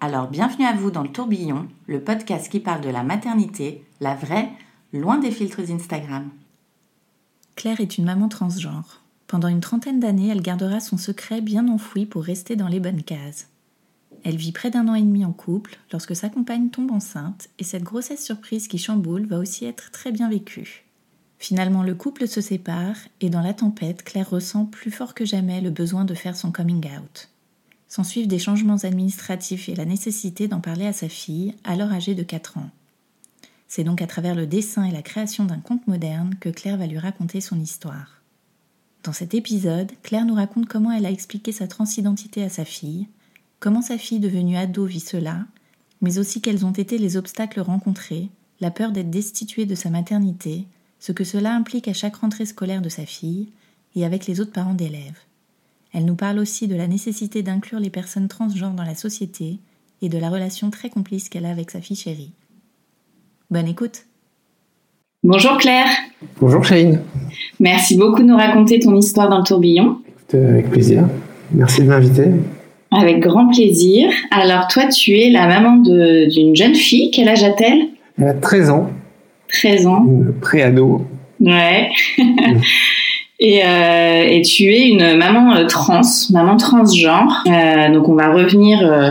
Alors bienvenue à vous dans le tourbillon, le podcast qui parle de la maternité, la vraie, loin des filtres Instagram. Claire est une maman transgenre. Pendant une trentaine d'années, elle gardera son secret bien enfoui pour rester dans les bonnes cases. Elle vit près d'un an et demi en couple lorsque sa compagne tombe enceinte et cette grossesse surprise qui chamboule va aussi être très bien vécue. Finalement, le couple se sépare et dans la tempête, Claire ressent plus fort que jamais le besoin de faire son coming out. S'ensuivent des changements administratifs et la nécessité d'en parler à sa fille, alors âgée de 4 ans. C'est donc à travers le dessin et la création d'un conte moderne que Claire va lui raconter son histoire. Dans cet épisode, Claire nous raconte comment elle a expliqué sa transidentité à sa fille, comment sa fille devenue ado vit cela, mais aussi quels ont été les obstacles rencontrés, la peur d'être destituée de sa maternité, ce que cela implique à chaque rentrée scolaire de sa fille et avec les autres parents d'élèves. Elle nous parle aussi de la nécessité d'inclure les personnes transgenres dans la société et de la relation très complice qu'elle a avec sa fille chérie. Bonne écoute Bonjour Claire. Bonjour Shane. Merci beaucoup de nous raconter ton histoire dans le tourbillon. Euh, Avec plaisir. Merci de m'inviter. Avec grand plaisir. Alors toi, tu es la maman d'une jeune fille. Quel âge a-t-elle? Elle a 13 ans, 13 ans. une pré-ado. Ouais. et, euh, et tu es une maman euh, trans, maman transgenre. Euh, donc on va revenir euh,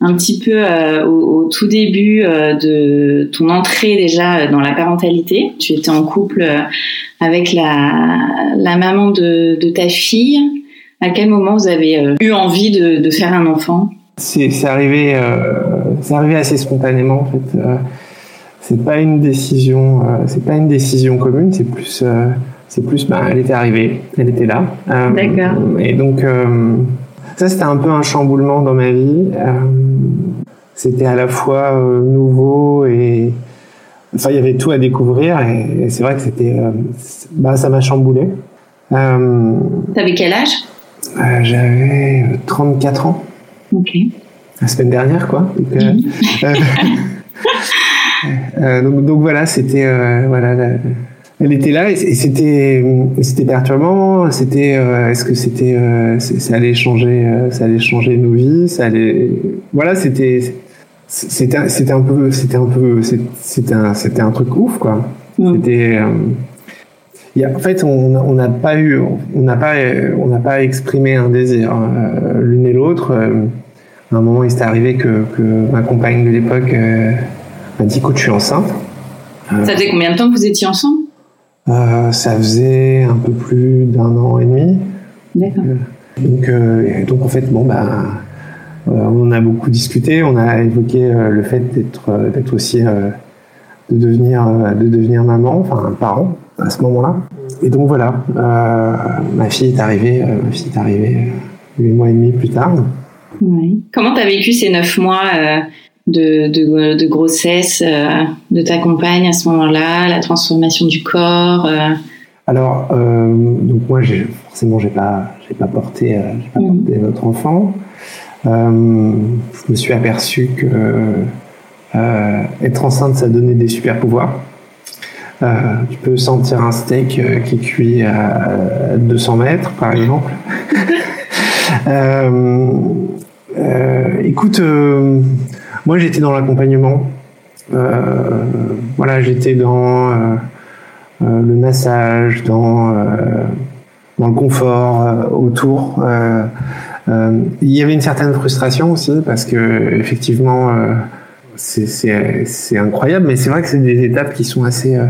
un petit peu euh, au, au tout début euh, de ton entrée déjà dans la parentalité. Tu étais en couple avec la, la maman de, de ta fille. À quel moment vous avez eu envie de, de faire un enfant? C'est arrivé, arrivé assez spontanément en fait. C'est pas une décision, c'est pas une décision commune. C'est plus, c'est plus, bah, elle était arrivée, elle était là. Euh, D'accord. Et donc euh, ça c'était un peu un chamboulement dans ma vie. Euh, c'était à la fois nouveau et enfin il y avait tout à découvrir et, et c'est vrai que c'était, bah ça m'a chamboulé. T'avais quel âge? J'avais euh, 34 ans, Ok. la semaine dernière, quoi. Donc, donc, donc voilà, c'était voilà, la- elle était là et c- et c'était c'était perturbant. C'était euh, est-ce que c'était euh, ça allait changer euh, ça allait changer nos vies, ça allait voilà, c'était c'était c'était un peu c'était un peu c'était un c'était un truc ouf quoi. Mm. C'était euh, en fait, on n'a pas eu, on n'a pas, euh, on n'a pas exprimé un désir euh, l'une et l'autre. Euh, à un moment, il s'est arrivé que, que ma compagne de l'époque euh, m'a dit écoute, je suis enceinte. Euh, Ça faisait combien de temps que vous étiez ensemble? Euh, ça faisait un peu plus d'un an et demi. D'accord. Donc, euh, donc en fait, bon, bah, euh, on a beaucoup discuté. On a évoqué euh, le fait d'être, euh, d'être aussi, euh, de devenir, euh, de devenir maman, enfin un parent à ce moment-là. Et donc voilà, euh, ma fille est arrivée, euh, ma fille est arrivée euh, huit mois et demi plus tard. Ouais. Comment t'as vécu ces neuf mois euh, de, de, de grossesse euh, de ta compagne à ce moment-là, la transformation du corps euh, Alors, euh, donc moi, forcément, j'ai pas, j'ai pas porté, j'ai pas porté notre enfant. Euh, je me suis aperçu que euh, être enceinte, ça donnait des super pouvoirs. Euh, tu peux sentir un steak euh, qui cuit à 200 mètres, par exemple. Écoute, moi j'étais dans l'accompagnement. Euh, voilà, j'étais dans euh, euh, le massage, dans, dans le confort autour. Il y avait une certaine frustration aussi parce que effectivement, c'est incroyable, mais c'est vrai que c'est des étapes qui sont assez,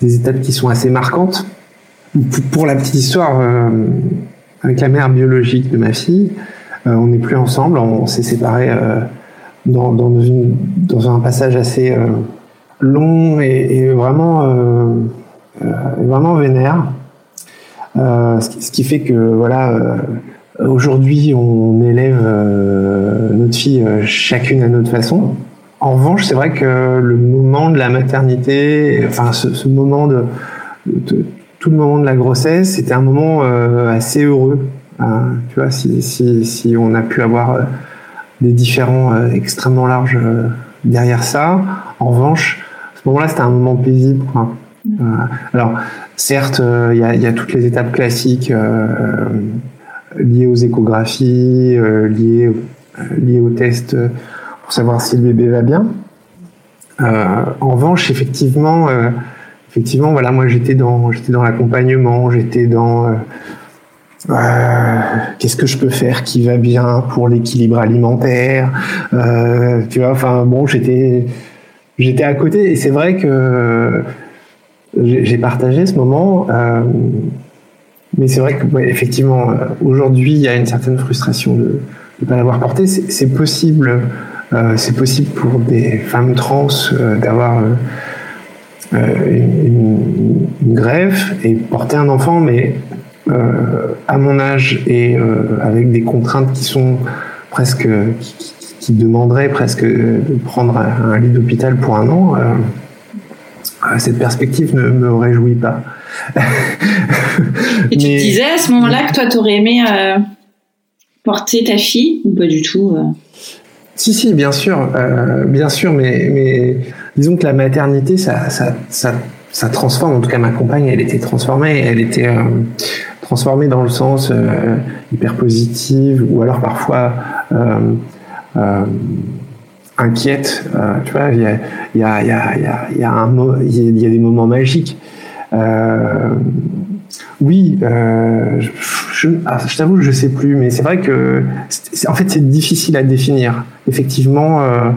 des étapes qui sont assez marquantes. Pour la petite histoire, avec la mère biologique de ma fille, on n'est plus ensemble, on s'est séparés dans, dans, un passage assez long et, vraiment, vraiment vénère. ce, qui, fait que voilà Aujourd'hui, on élève notre fille chacune à notre façon. En revanche, c'est vrai que le moment de la maternité, enfin ce, moment de, tout le moment de la grossesse, c'était un moment euh, assez heureux. Hein, tu vois, si, si, si, on a pu avoir euh, des différents euh, extrêmement larges derrière ça. En revanche, ce moment-là, c'était un moment paisible. Quoi. alors, certes, il y a, y, a, toutes les étapes classiques liées aux échographies, liées, liées aux tests savoir si le bébé va bien. Euh, en revanche, effectivement, euh, effectivement, voilà, moi j'étais dans, j'étais dans l'accompagnement, j'étais dans euh, qu'est-ce que je peux faire qui va bien pour l'équilibre alimentaire, tu vois. Enfin bon, j'étais, j'étais à côté et c'est vrai que j'ai partagé ce moment. mais c'est vrai que effectivement, aujourd'hui, il y a une certaine frustration de ne pas l'avoir porté. C'est possible euh, c'est possible pour des femmes trans euh, d'avoir euh, une, greffe et porter un enfant, mais à mon âge et avec des contraintes qui sont presque qui, demanderaient presque de prendre un, lit d'hôpital pour un an, cette perspective ne me réjouit pas. et tu te disais à ce moment-là que toi, tu aurais aimé porter ta fille ou pas du tout si, si, bien sûr, euh, bien sûr, mais, mais disons que la maternité, ça, ça, ça, ça, transforme. En tout cas, ma compagne, elle était transformée. Elle était euh, transformée dans le sens euh, hyper positive, ou alors parfois inquiète. tu vois, il y a, des moments magiques. oui, je, je, ah, je t'avoue, je sais plus, mais c'est vrai que en fait c'est difficile à définir. Effectivement, euh,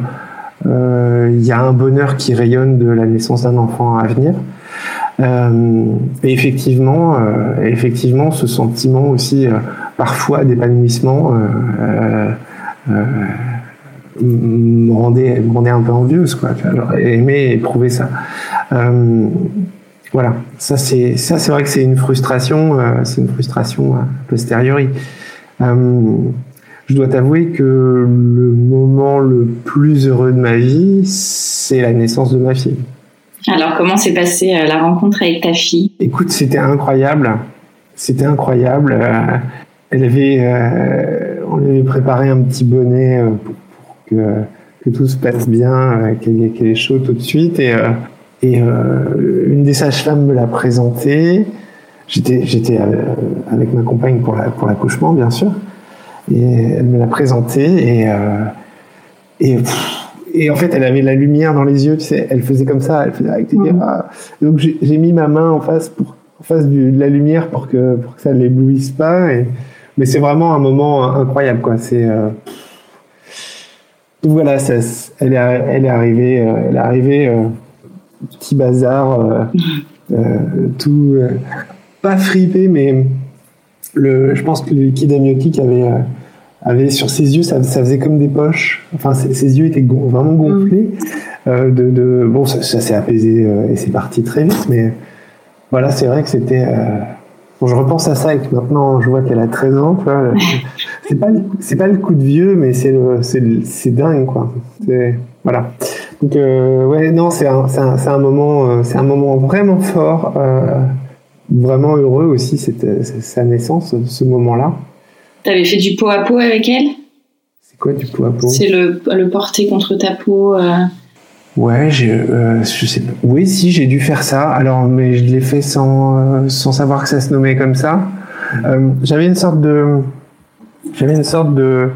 euh, il y a un bonheur qui rayonne de la naissance d'un enfant à venir. Euh, et effectivement, effectivement, ce sentiment aussi parfois d'épanouissement me rendait, rendait un peu envieuse, quoi. J'aurais aimé éprouver ça. Voilà, ça c'est ça c'est vrai que c'est une frustration, euh, c'est une frustration a posteriori. Euh, je dois t'avouer que le moment le plus heureux de ma vie, c'est la naissance de ma fille. Alors comment s'est passée euh, la rencontre avec ta fille? Écoute, c'était incroyable, c'était incroyable. elle avait, on lui avait préparé un petit bonnet pour, que, que, tout se passe bien, qu'elle est chaud tout de suite et et euh, une des sages-femmes me l'a présenté. J'étais, euh, avec ma compagne pour, pour l'accouchement, bien sûr. Et elle me l'a présenté et, euh, et, et, en fait, elle avait la lumière dans les yeux, tu sais. Elle faisait comme ça, elle faisait avec mmh. Donc j'ai, mis ma main en face, pour, en face de la lumière pour que, pour que ça ne l'éblouisse pas. Et, mais c'est vraiment un moment incroyable, quoi. C'est. voilà, ça, elle, est, elle est arrivée, elle est arrivée petit bazar, euh, euh, tout euh, pas fripé, mais le, je pense que le liquide amniotique avait avait sur ses yeux, ça, ça, faisait comme des poches. Enfin, ses, yeux étaient vraiment gonflés. de, de, bon, ça, s'est apaisé et c'est parti très vite, mais voilà, c'est vrai que c'était. bon, je repense à ça et que maintenant je vois qu'elle a 13 ans. c'est pas c'est pas le coup de vieux, mais c'est c'est dingue quoi. Voilà. Donc euh, ouais, non, c'est un, un, un, moment, euh, c'est un moment vraiment fort, euh, vraiment heureux aussi, c'était sa naissance, ce moment-là. T'avais fait du pot à pot avec elle? C'est quoi du pot à pot? C'est le, le porter contre ta peau. Ouais, je sais pas. Oui, si, j'ai dû faire ça. Alors, mais je l'ai fait sans, sans savoir que ça se nommait comme ça. j'avais une sorte de, j'avais une sorte de,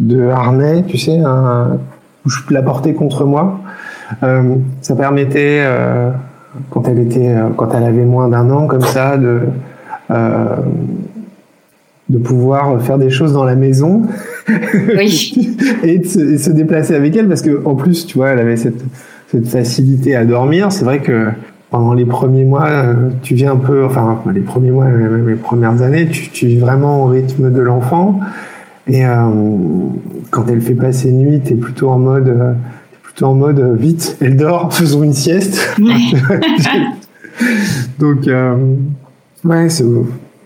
de harnais, tu sais, un, où je la porter contre moi. Euh, ça permettait, euh, quand elle était, euh, quand elle avait moins d'un an, comme ça, de de pouvoir faire des choses dans la maison oui. et, de se, déplacer avec elle parce que en plus tu vois elle avait cette, cette facilité à dormir. C'est vrai que pendant les premiers mois tu viens un peu enfin les premiers mois même les premières années tu, tu vis vraiment au rythme de l'enfant. Et euh, quand elle fait passer nuit t'es plutôt en mode euh, plutôt en mode euh, vite elle dort faisons une sieste. Donc ouais c'est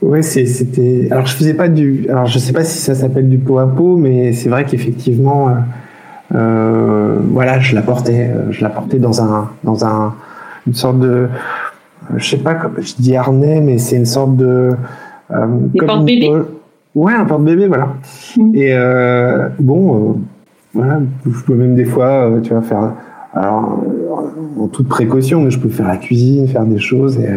Ouais, c'était. Alors, je faisais pas du. Alors, je sais pas si ça s'appelle du pot à pot, mais c'est vrai qu'effectivement, euh, euh, voilà, je la portais, euh, je la portais dans un, dans un, une sorte de, je sais pas, comme je dis harnais, mais c'est une sorte de. Euh, porte-bébé. Ouais, un porte-bébé, voilà. Mm. Et euh, bon, voilà, je peux même des fois, tu vois, faire. Alors, en toute précaution, mais je peux faire la cuisine, faire des choses, et,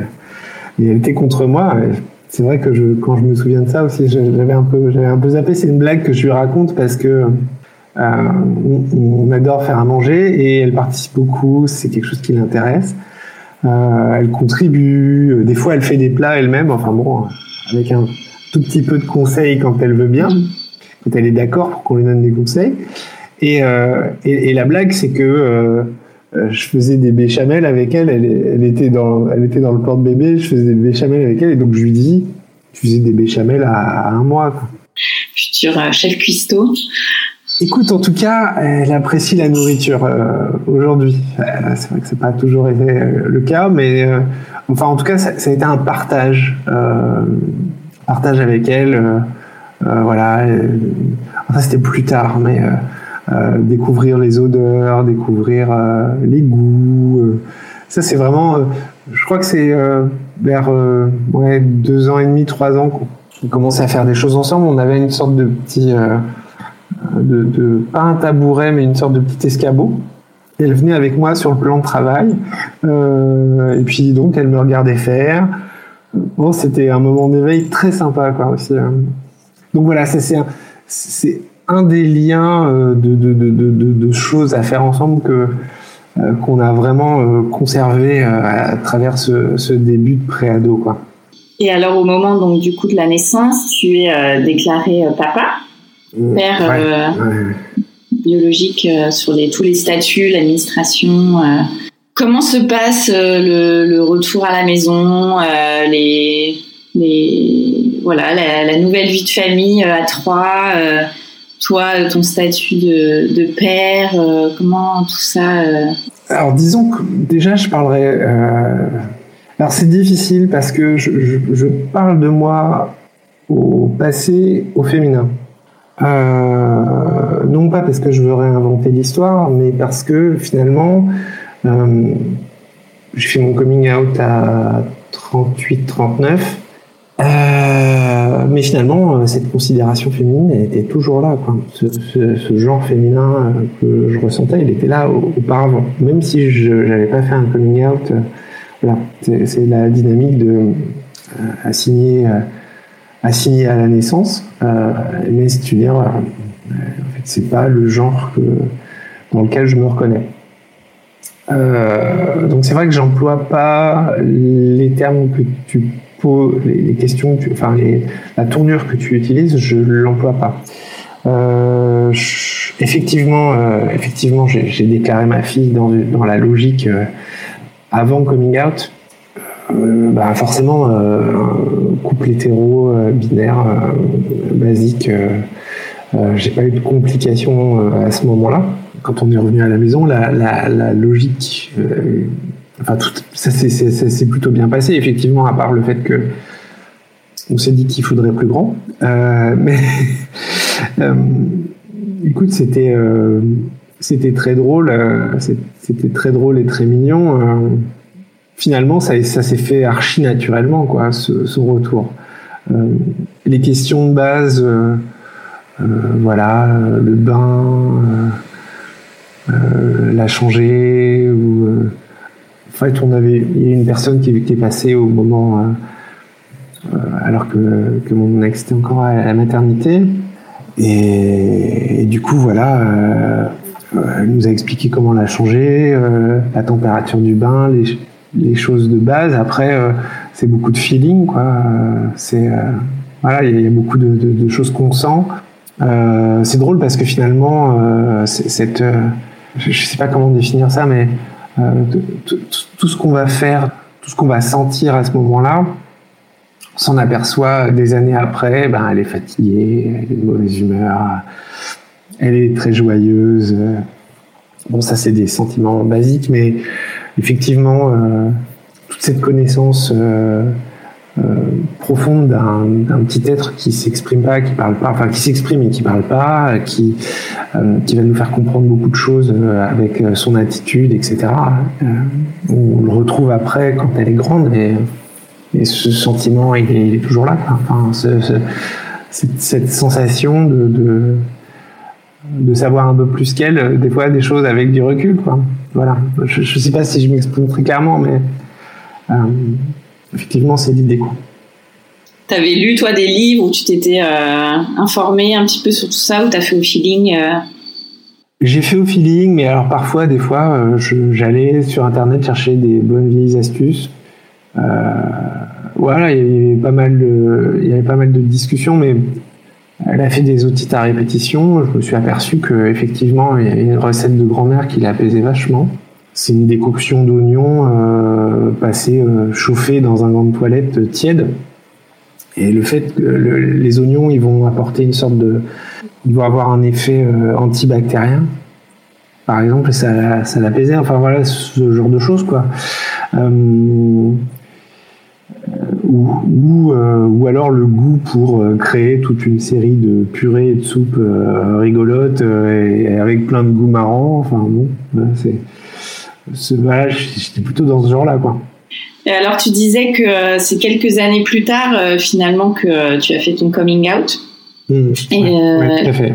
et elle était contre moi. Et, c'est vrai que je, quand je me souviens de ça aussi, j'avais un peu, j'avais un peu zappé. C'est une blague que je lui raconte parce que euh, on, adore faire à manger et elle participe beaucoup. C'est quelque chose qui l'intéresse. Euh, elle contribue. Des fois, elle fait des plats elle-même. Enfin bon, avec un tout petit peu de conseils quand elle veut bien, quand elle est d'accord pour qu'on lui donne des conseils. Et, euh, et, et la blague, c'est que euh, euh, je faisais des béchamels avec elle, elle, était dans, elle était dans le porte-bébé, je faisais des béchamels avec elle, et donc je lui dis, tu faisais des béchamels à, un mois. Quoi. Futur euh, chef cuistot. Écoute, en tout cas, elle apprécie la nourriture euh, aujourd'hui. c'est vrai que c'est pas toujours été le cas, mais enfin, en tout cas, ça, ça, a été un partage, partage avec elle. voilà. enfin, c'était plus tard, mais euh, découvrir les odeurs, découvrir euh, les goûts. Euh. ça, c'est vraiment, je crois que c'est vers deux ans et demi, trois ans qu'on commençait à faire des choses ensemble. On avait une sorte de petit, pas un tabouret, mais une sorte de petit escabeau. Elle venait avec moi sur le plan de travail. et puis donc, elle me regardait faire. C'était un moment d'éveil très sympa, quoi, aussi. Donc voilà, c'est un des liens euh, de, de, de, de, choses à faire ensemble que euh, qu'on a vraiment euh, conservé à travers ce, ce début de préado quoi. Et alors au moment donc du coup de la naissance, tu es déclaré papa, père biologique sur les, tous les statuts, l'administration. comment se passe le, le, retour à la maison, les, les voilà la, la, nouvelle vie de famille à trois toi, ton statut de, père, euh, comment tout ça euh, Alors disons que déjà je parlerai... Euh, alors c'est difficile parce que je, parle de moi au passé, au féminin. non pas parce que je veux réinventer l'histoire, mais parce que finalement, j'ai fait mon coming out à 38-39. Euh, mais finalement, euh, cette considération féminine était toujours là. Ce, genre féminin euh, que je ressentais, il était là auparavant. Même si je n'avais pas fait un coming out, voilà, c'est la dynamique de assigner, à la naissance. mais c'est une erreur. En fait, c'est pas le genre dans lequel je me reconnais. donc c'est vrai que j'emploie pas les termes que tu les, questions, enfin la tournure que tu utilises, je l'emploie pas. Euh, effectivement, euh, effectivement, j'ai déclaré ma fille dans, dans la logique euh, avant coming out. bah forcément, couple hétéro binaire basique. j'ai pas eu de complications à ce moment-là. Quand on est revenu à la maison, la, la, la logique Enfin, tout, ça s'est plutôt bien passé, effectivement, à part le fait que on s'est dit qu'il faudrait plus grand. Euh, mais euh, écoute, c'était euh, c'était très drôle, c'était très drôle et très mignon. Finalement, ça, ça s'est fait archi naturellement, quoi, ce, ce retour. les questions de base, voilà, le bain, la changer ou fait, on avait, il y a une personne qui, qui est passée au moment, euh, euh, alors que, mon ex était encore à la maternité. Et, du coup, voilà, euh, elle nous a expliqué comment la changer, la température du bain, les, les choses de base. Après, c'est beaucoup de feeling, quoi. c'est voilà, il y, a beaucoup de, choses qu'on sent. c'est drôle parce que finalement, cette, je sais pas comment définir ça, mais tout ce qu'on va faire, tout ce qu'on va sentir à ce moment-là, s'en aperçoit des années après, ben, elle est fatiguée, elle est de mauvaise humeur, elle est très joyeuse. Bon, ça c'est des sentiments basiques, mais effectivement, euh, toute cette connaissance euh, euh, profonde d'un petit être qui s'exprime pas, qui parle pas, enfin qui s'exprime et qui parle pas, qui qui va nous faire comprendre beaucoup de choses avec son attitude, etc. on le retrouve après quand elle est grande et, ce sentiment il est, toujours là. Enfin, cette, sensation de de savoir un peu plus qu'elle, euh, des fois des choses avec du recul. Quoi. Voilà. Je ne sais pas si je m'exprime très clairement, mais euh, effectivement, c'est l'idée. Tu avais lu, toi, des livres où tu t'étais euh, informé un petit peu sur tout ça, ou tu as fait au feeling J'ai fait au feeling, mais alors parfois, des fois, j'allais sur Internet chercher des bonnes vieilles astuces. voilà, il y avait pas mal de, il y avait pas mal de discussions, mais elle a fait des outils à répétition. Je me suis aperçu qu'effectivement, il y avait une recette de grand-mère qui l'apaisait vachement. C'est une décoction d'oignons euh, passée euh, chauffée dans un gant de toilette tiède. Et le fait que les oignons, ils vont apporter une sorte de, ils vont avoir un effet euh, antibactérien, par exemple, ça, ça l'apaisait. Enfin voilà, ce genre de choses quoi. Euh, ou, ou, alors le goût pour créer toute une série de purées et de soupes rigolotes et, avec plein de goûts marrants. Enfin bon, c'est, j'étais plutôt dans ce genre-là, quoi. Et alors, tu disais que c'est quelques années plus tard, finalement, que tu as fait ton coming out. Mmh, et tout à fait.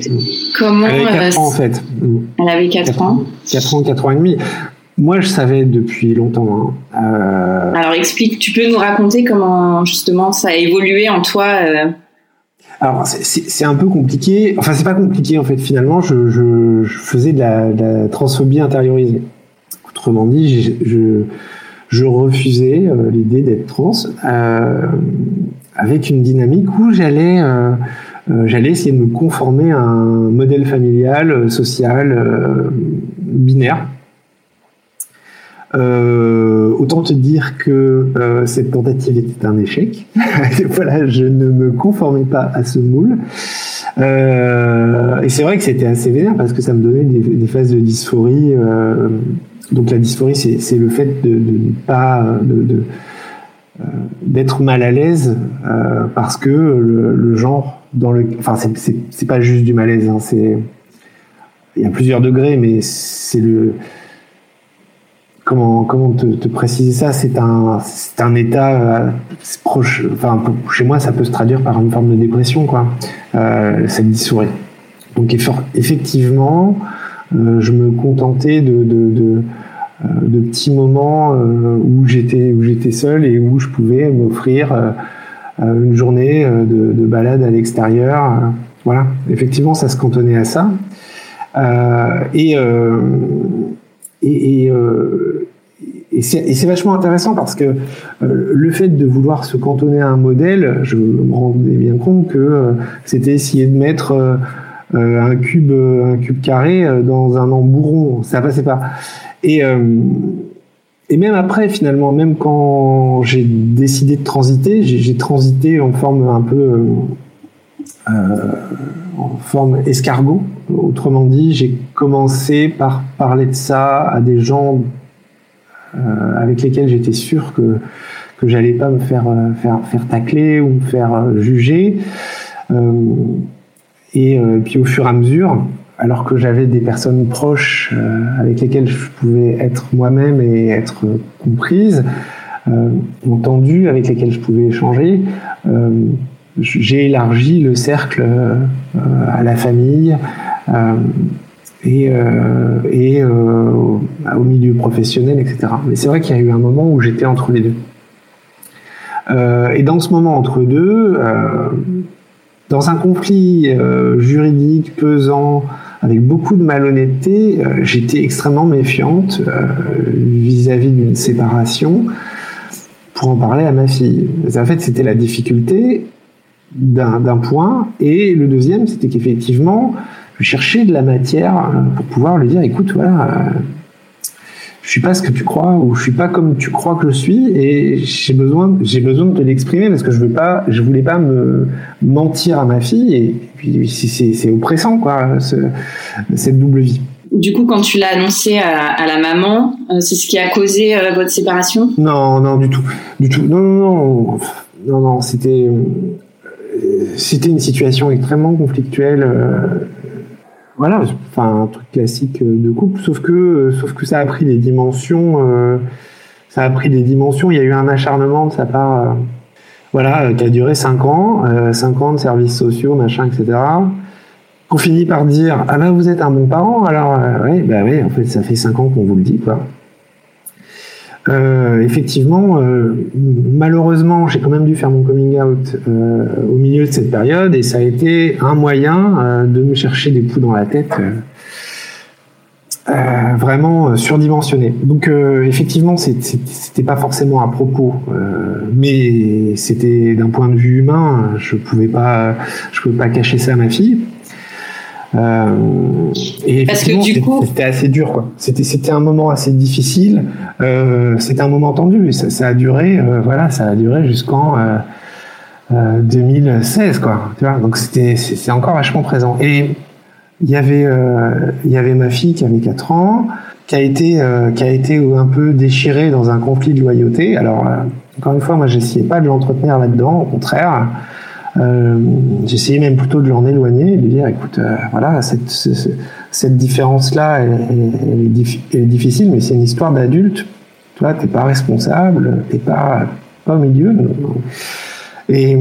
Comment Elle avait 4 ans en fait. Mmh. Elle avait 4, ans. 4 ans, 4 ans et demi. Moi, je savais depuis longtemps. Hein. Euh... Alors, explique, tu peux nous raconter comment justement ça a évolué en toi euh... Alors, c'est un peu compliqué. Enfin, c'est pas compliqué en fait. Finalement, je, je, je faisais de la, de la, transphobie intériorisée. Autrement dit, je, refusais euh, l'idée d'être trans euh, avec une dynamique où j'allais euh, j'allais essayer de me conformer à un modèle familial, social, binaire autant te dire que cette tentative était un échec. voilà, je ne me conformais pas à ce moule. Et c'est vrai que c'était assez vénère parce que ça me donnait des phases de dysphorie. Euh, donc la dysphorie, c'est le fait de pas de, de euh, d'être mal à l'aise parce que le, genre dans le, enfin c'est pas juste du malaise, hein, c'est il y a plusieurs degrés, mais c'est le comment comment te, préciser ça? C'est un c'est un état euh, proche. Enfin, chez moi, ça peut se traduire par une forme de dépression, quoi. Euh, cette dysphorie. Donc effectivement, euh, je me contentais de euh, petits moments où j'étais où j'étais seul et où je pouvais m'offrir une journée de, de balade à l'extérieur. voilà, effectivement, ça se cantonnait à ça. et et, euh, c'est vachement intéressant parce que euh, le fait de vouloir se cantonner à un modèle, je me rendais bien compte que euh, c'était essayer de mettre euh, un cube, un cube carré dans un embouron. Ça passait pas. Et et même après, finalement, même quand j'ai décidé de transiter, j'ai transité en forme un peu euh, en forme escargot. Autrement dit, j'ai commencé par parler de ça à des gens euh, avec lesquels j'étais sûr que que j'allais pas me faire euh, faire faire tacler ou me faire juger. Et puis au fur et à mesure, alors que j'avais des personnes proches avec lesquelles je pouvais être moi-même et être comprise, entendu, avec lesquelles je pouvais échanger, j'ai élargi le cercle euh, à la famille euh, et, euh, et au milieu professionnel, etc. Mais c'est vrai qu'il y a eu un moment où j'étais entre les deux. et dans ce moment entre deux, dans un conflit juridique pesant, avec beaucoup de malhonnêteté, j'étais extrêmement méfiante vis-à-vis d'une séparation pour en parler à ma fille. En fait, c'était la difficulté d'un point. Et le deuxième, c'était qu'effectivement, je cherchais de la matière euh, pour pouvoir lui dire, écoute, voilà, je suis pas ce que tu crois ou je suis pas comme tu crois que je suis et j'ai besoin j'ai besoin de te l'exprimer parce que je veux pas je voulais pas me mentir à ma fille et puis c'est oppressant quoi ce, cette double vie. Du coup, quand tu l'as annoncé à, la maman, euh, c'est ce qui a causé euh, votre séparation? Non, non, du tout, du tout. Non, non, non, non, non. C'était, euh, c'était une situation extrêmement conflictuelle voilà, enfin un truc classique euh, de couple, sauf que, euh, sauf que ça a pris des dimensions. Euh, ça a pris des dimensions. Il y a eu un acharnement de sa part, voilà, qui a duré cinq ans, cinq ans de services sociaux, machin, etc. Qu'on finit par dire ah ben vous êtes un bon parent, alors oui, bah oui, en fait ça fait cinq ans qu'on vous le dit quoi. Euh, effectivement, euh, malheureusement, j'ai quand même dû faire mon coming out euh, au milieu de cette période et ça a été un moyen de me chercher des poux dans la tête. vraiment surdimensionné. Donc effectivement, c'était pas forcément à propos, mais c'était d'un point de vue humain, je pouvais pas, je pouvais pas cacher ça à ma fille. Euh, et Parce que du coup, c'était assez dur, quoi. C'était c'était un moment assez difficile. Euh, c'était un moment tendu. Ça, ça a duré, euh, voilà, ça a duré jusqu'en 2016, quoi. Tu vois. Donc c'était c'est encore vachement présent. Et il y avait il y avait ma fille qui avait 4 ans, qui a été qui a été un peu déchirée dans un conflit de loyauté. Alors encore une fois, moi j'essayais pas de l'entretenir là-dedans, au contraire. Euh, J'essayais même plutôt de l'en éloigner et de dire, écoute, euh, voilà, cette, différence-là, elle, est difficile, mais c'est une histoire d'adulte. Toi, t'es pas responsable, t'es pas, pas au milieu. Et,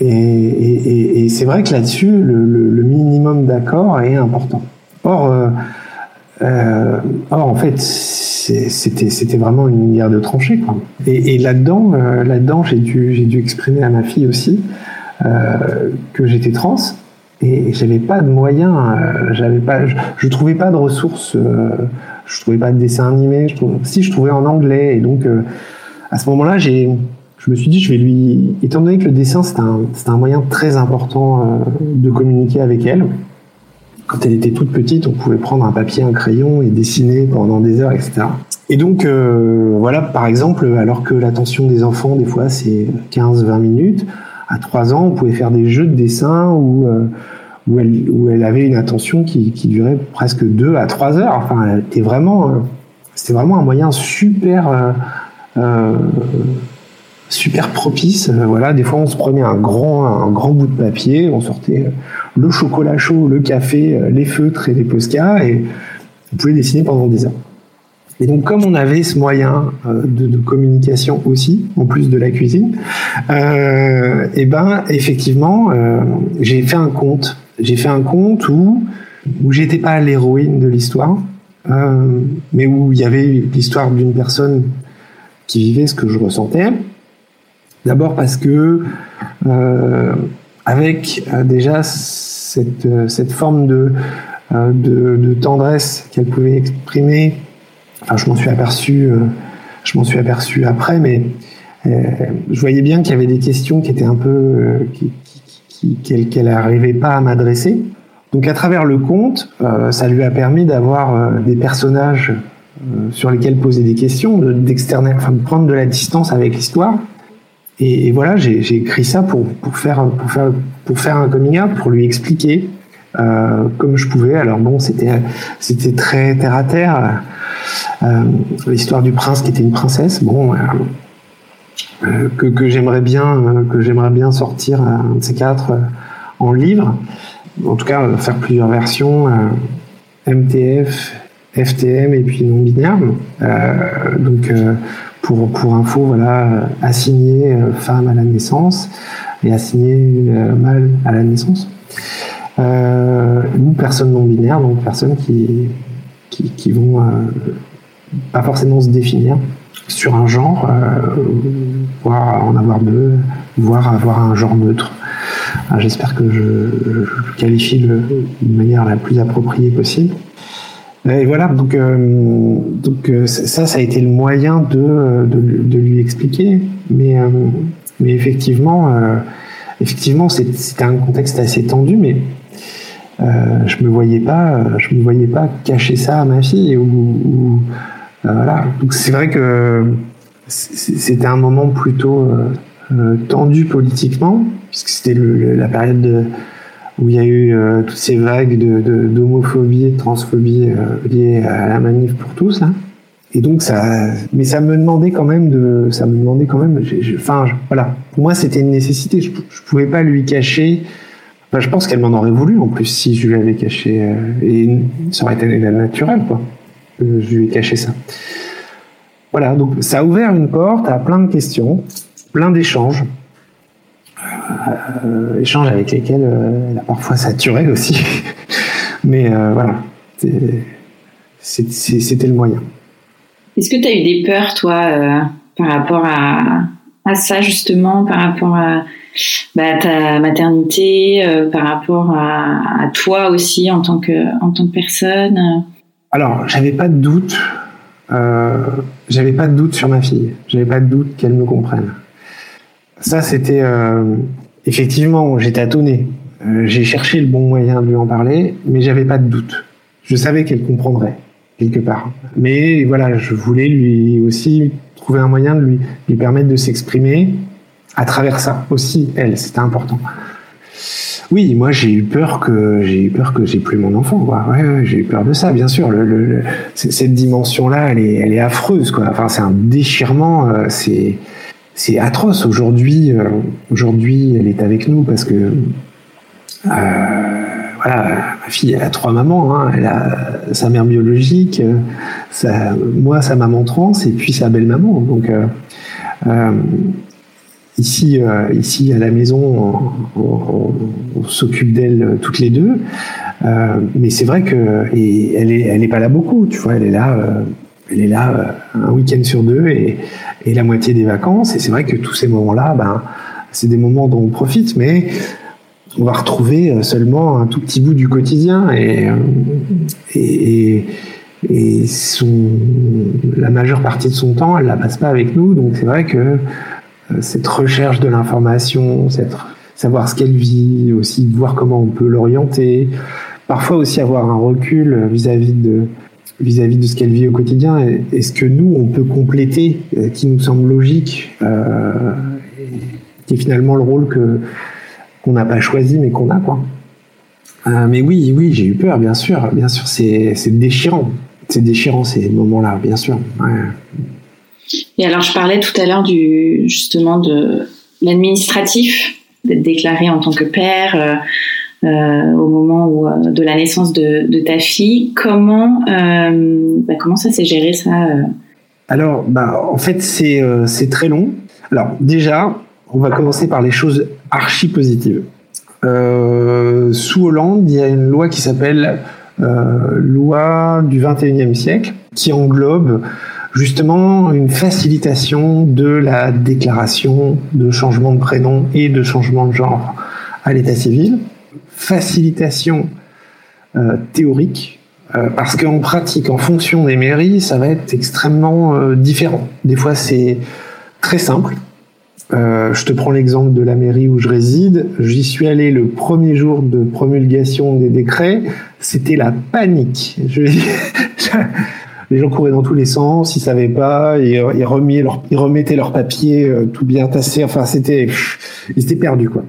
et, c'est vrai que là-dessus, le, minimum d'accord est important. Or, euh, or en fait, c'était vraiment une guerre de tranchées. Quoi. Et, là-dedans, là-dedans, j'ai dû dû exprimer à ma fille aussi que j'étais trans et j'avais pas de moyens, euh, j'avais pas, je, je, trouvais pas de ressources, euh, je trouvais pas de dessins animés, si je trouvais en anglais et donc à ce moment-là j'ai je me suis dit, je vais lui, étant donné que le dessin c'est un, un, moyen très important de communiquer avec elle. Quand elle était toute petite, on pouvait prendre un papier, un crayon et dessiner pendant des heures, etc. Et donc, euh, voilà, par exemple, alors que l'attention des enfants, des fois, c'est 15-20 minutes, à 3 ans, on pouvait faire des jeux de dessin où, euh, où, elle, où elle avait une attention qui, durait presque 2 à 3 heures. Enfin, c'était vraiment, euh, c'était vraiment un moyen super, euh, super propice. Voilà, des fois, on se prenait un grand, un grand bout de papier, on sortait le chocolat chaud, le café, les feutres et les posca, et on pouvait dessiner pendant des heures. Et donc, comme on avait ce moyen euh, de, communication aussi, en plus de la cuisine, euh, et ben effectivement, euh, j'ai fait un conte. J'ai fait un conte où où j'étais pas l'héroïne de l'histoire, mais où il y avait l'histoire d'une personne qui vivait ce que je ressentais. D'abord parce que avec déjà cette, forme de tendresse qu'elle pouvait exprimer Je m'en suis aperçu, euh, je m'en suis aperçu après, mais euh, je voyais bien qu'il y avait des questions qui étaient un peu euh, qu'elle n'arrivait pas à m'adresser. Donc à travers le conte, ça lui a permis d'avoir des personnages sur lesquels poser des questions, enfin, de prendre de la distance avec l'histoire. Et, et, voilà, j'ai écrit ça pour, pour, faire, pour, faire, pour faire un coming out, pour lui expliquer euh, comme je pouvais. Alors bon, c'était c'était très terre à terre. Euh, l'histoire du prince qui était une princesse. Bon. Euh, que, que j'aimerais bien que j'aimerais bien sortir un de ces quatre en livre en tout cas faire plusieurs versions MTF FTM et puis non binaire donc pour pour info voilà assigner femme à la naissance et assigner mâle à la naissance euh, ou personnes non binaires, donc personnes qui, qui, qui vont euh, pas forcément se définir sur un genre, euh, voire en avoir deux, voire avoir un genre neutre. J'espère que je, je qualifie le, de manière la plus appropriée possible. Et voilà, donc, euh, donc euh, ça, ça a été le moyen de, de, de lui expliquer. Mais, euh, mais effectivement, effectivement, c'était un contexte assez tendu, mais euh, je me voyais pas, je me voyais pas cacher ça à ma fille. Ou, voilà. Donc c'est vrai que c'était un moment plutôt tendu politiquement, puisque c'était la période de où il y a eu euh, toutes ces vagues de, d'homophobie et de transphobie euh, liées à la manif pour tous. Hein. Et donc ça, mais ça me demandait quand même de, ça me demandait quand même. Enfin, voilà, pour moi c'était une nécessité. Je, je pouvais pas lui cacher. Enfin, je pense qu'elle m'en aurait voulu en plus si je lui avais caché. Euh, et ça aurait été naturel quoi. je lui ai caché ça. Voilà, donc ça a ouvert une porte à plein de questions, plein d'échanges. Euh, échanges avec lesquels euh, elle a parfois saturé aussi. Mais euh, voilà, c'était le moyen. Est-ce que tu as eu des peurs, toi, par rapport à, ça, justement, par rapport à bah, ta maternité, par rapport à, toi aussi en tant que, en tant que personne Alors, j'avais pas de doute. j'avais pas de doute sur ma fille. J'avais pas de doute qu'elle me comprenne. Ça, c'était euh, effectivement, j'ai tâtonné. Euh, j'ai cherché le bon moyen de lui en parler, mais j'avais pas de doute. Je savais qu'elle comprendrait quelque part. Mais voilà, je voulais lui aussi trouver un moyen de lui, lui permettre de s'exprimer à travers ça aussi. Elle, c'était important. Oui, moi j'ai eu peur que j'ai eu peur que j'ai plus mon enfant. Quoi. Ouais, j'ai eu peur de ça, bien sûr. Cette dimension-là, elle est, affreuse. Quoi. Enfin, c'est un déchirement. Euh, c'est atroce. Aujourd'hui, euh, aujourd'hui, elle est avec nous parce que euh, voilà, ma fille elle a trois mamans. Hein. Elle a sa mère biologique, moi sa maman trans et puis sa belle maman. Donc euh, ici, ici à la maison, on, s'occupe d'elle toutes les deux. mais c'est vrai que et elle est, elle est pas là beaucoup. Tu vois, elle est là elle est là euh, un week-end sur deux et, et, la moitié des vacances. Et c'est vrai que tous ces moments-là, ben, c'est des moments dont on profite, mais on va retrouver euh, seulement un tout petit bout du quotidien et, euh, et, et son, la majeure partie de son temps, elle la passe pas avec nous. Donc c'est vrai que cette recherche de l'information, savoir ce qu'elle vit, aussi voir comment on peut l'orienter, parfois aussi avoir un recul vis-à-vis de vis-à-vis de ce qu'elle vit au quotidien. Et, ce que nous, on peut compléter, euh, qui nous semble logique, euh, qui est finalement le rôle que qu'on n'a pas choisi mais qu'on a quoi. Euh, mais oui, oui, j'ai eu peur, bien sûr, bien sûr, c'est déchirant, c'est déchirant ces moments-là, bien sûr. Et alors, je parlais tout à l'heure du justement de l'administratif, d'être déclaré en tant que père. Euh, au moment où, euh, de la naissance de, ta fille. Comment, euh, bah, comment ça s'est géré ça Alors, bah, en fait, c'est c'est très long. Alors, déjà, on va commencer par les choses archi positives. sous Hollande, il y a une loi qui s'appelle loi du 21e siècle, qui englobe justement une facilitation de la déclaration de changement de prénom et de changement de genre à l'état civil facilitation euh, théorique, euh, parce qu'en pratique, en fonction des mairies, ça va être extrêmement euh, différent. Des fois, c'est très simple. je te prends l'exemple de la mairie où je réside. J'y suis allé le premier jour de promulgation des décrets. C'était la panique. les gens couraient dans tous les sens, ils savaient pas, ils, ils, leur, ils remettaient leurs papiers tout bien tassés. Enfin, c'était, ils étaient perdus quoi.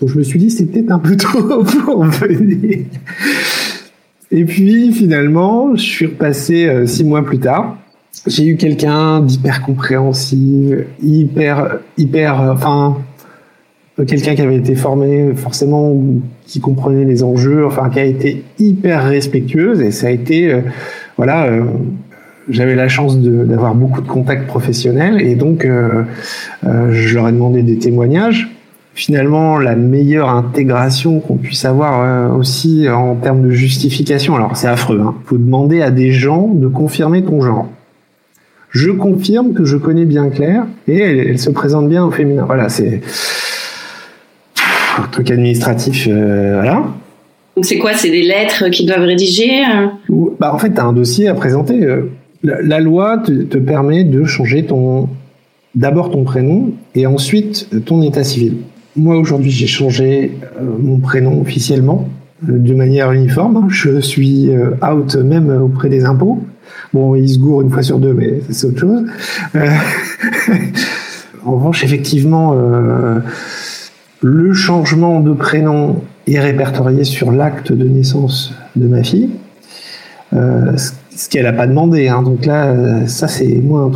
Donc je me suis dit, c'est peut-être un peu tôt pour venir. Et puis finalement, je suis repassé euh, six mois plus tard. J'ai eu quelqu'un d'hyper compréhensif, hyper, hyper, euh, enfin, quelqu'un qui avait été formé forcément, qui comprenait les enjeux, enfin, qui a été hyper respectueuse. Et ça a été, euh, voilà, j'avais la chance d'avoir beaucoup de contacts professionnels et donc je leur ai demandé des témoignages finalement la meilleure intégration qu'on puisse avoir euh, aussi en termes de justification. Alors c'est affreux, il hein. faut demander à des gens de confirmer ton genre. Je confirme que je connais bien Claire et elle, se présente bien au féminin. Voilà, c'est un truc administratif. Euh, voilà. Donc c'est quoi? C'est des lettres qu'ils doivent rédiger hein bah, En fait, tu as un dossier à présenter. Euh, la, loi te, permet de changer ton d'abord ton prénom et ensuite ton état civil. moi aujourd'hui j'ai changé mon prénom officiellement de manière uniforme. Je suis out même auprès des impôts. Bon, ils se gourent une fois sur deux, mais c'est autre chose. en revanche, effectivement, le changement de prénom est répertorié sur l'acte de naissance de ma fille, euh, ce qu'elle n'a pas demandé. Hein. Donc là, euh, ça c'est moi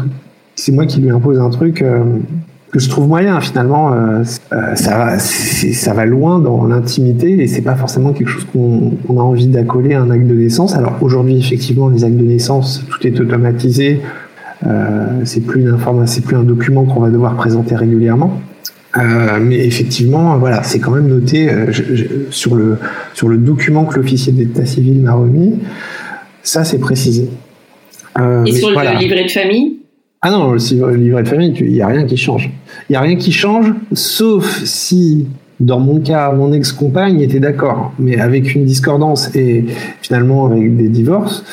qui lui impose un truc euh, que je trouve moyen. Finalement, ça va, loin dans l'intimité et c'est pas forcément quelque chose qu'on a envie d'accoler à un acte de naissance. Alors aujourd'hui, effectivement, les actes de naissance, tout est automatisé. c'est plus c'est plus un document qu'on va devoir présenter régulièrement. Euh, mais effectivement, voilà, c'est quand même noté euh, sur, le, sur le document que l'officier d'état civil m'a remis. Ça, c'est précisé. Euh, Et sur le livret de famille? Ah non, le, livret de famille, il n'y a rien qui change. Il n'y a rien qui change, sauf si, dans mon cas, mon ex-compagne était d'accord, mais avec une discordance et finalement avec des divorces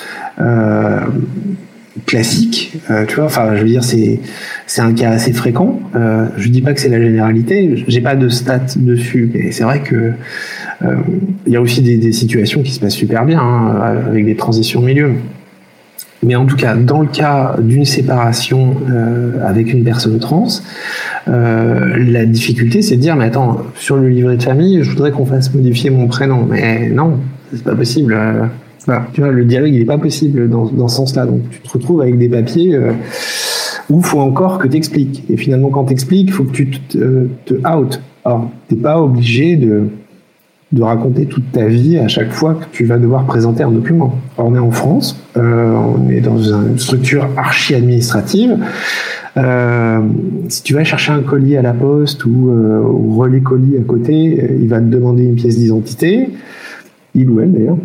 classique, euh, tu vois. Enfin, je veux dire, c'est c'est un cas assez fréquent. Euh, je dis pas que c'est la généralité. J'ai pas de stats dessus, mais c'est vrai que euh, il y a aussi des, situations qui se passent super bien hein, avec des transitions au milieu. Mais en tout cas, dans le cas d'une séparation euh, avec une personne trans, la difficulté, c'est de dire, mais attends, sur le livret de famille, je voudrais qu'on fasse modifier mon prénom. Mais non, c'est pas possible vois, le dialogue, il n'est pas possible dans, dans ce sens-là. Donc, tu te retrouves avec des papiers euh, où il faut encore que tu expliques. Et finalement, quand tu expliques, il faut que tu te, te out. Alors, tu n'es pas obligé de, de raconter toute ta vie à chaque fois que tu vas devoir présenter un document. On est en France, euh, on est dans une structure archi-administrative. Euh, si tu vas chercher un colis à la poste ou, euh, ou relais colis à côté, euh, il va te demander une pièce d'identité, il ou elle d'ailleurs,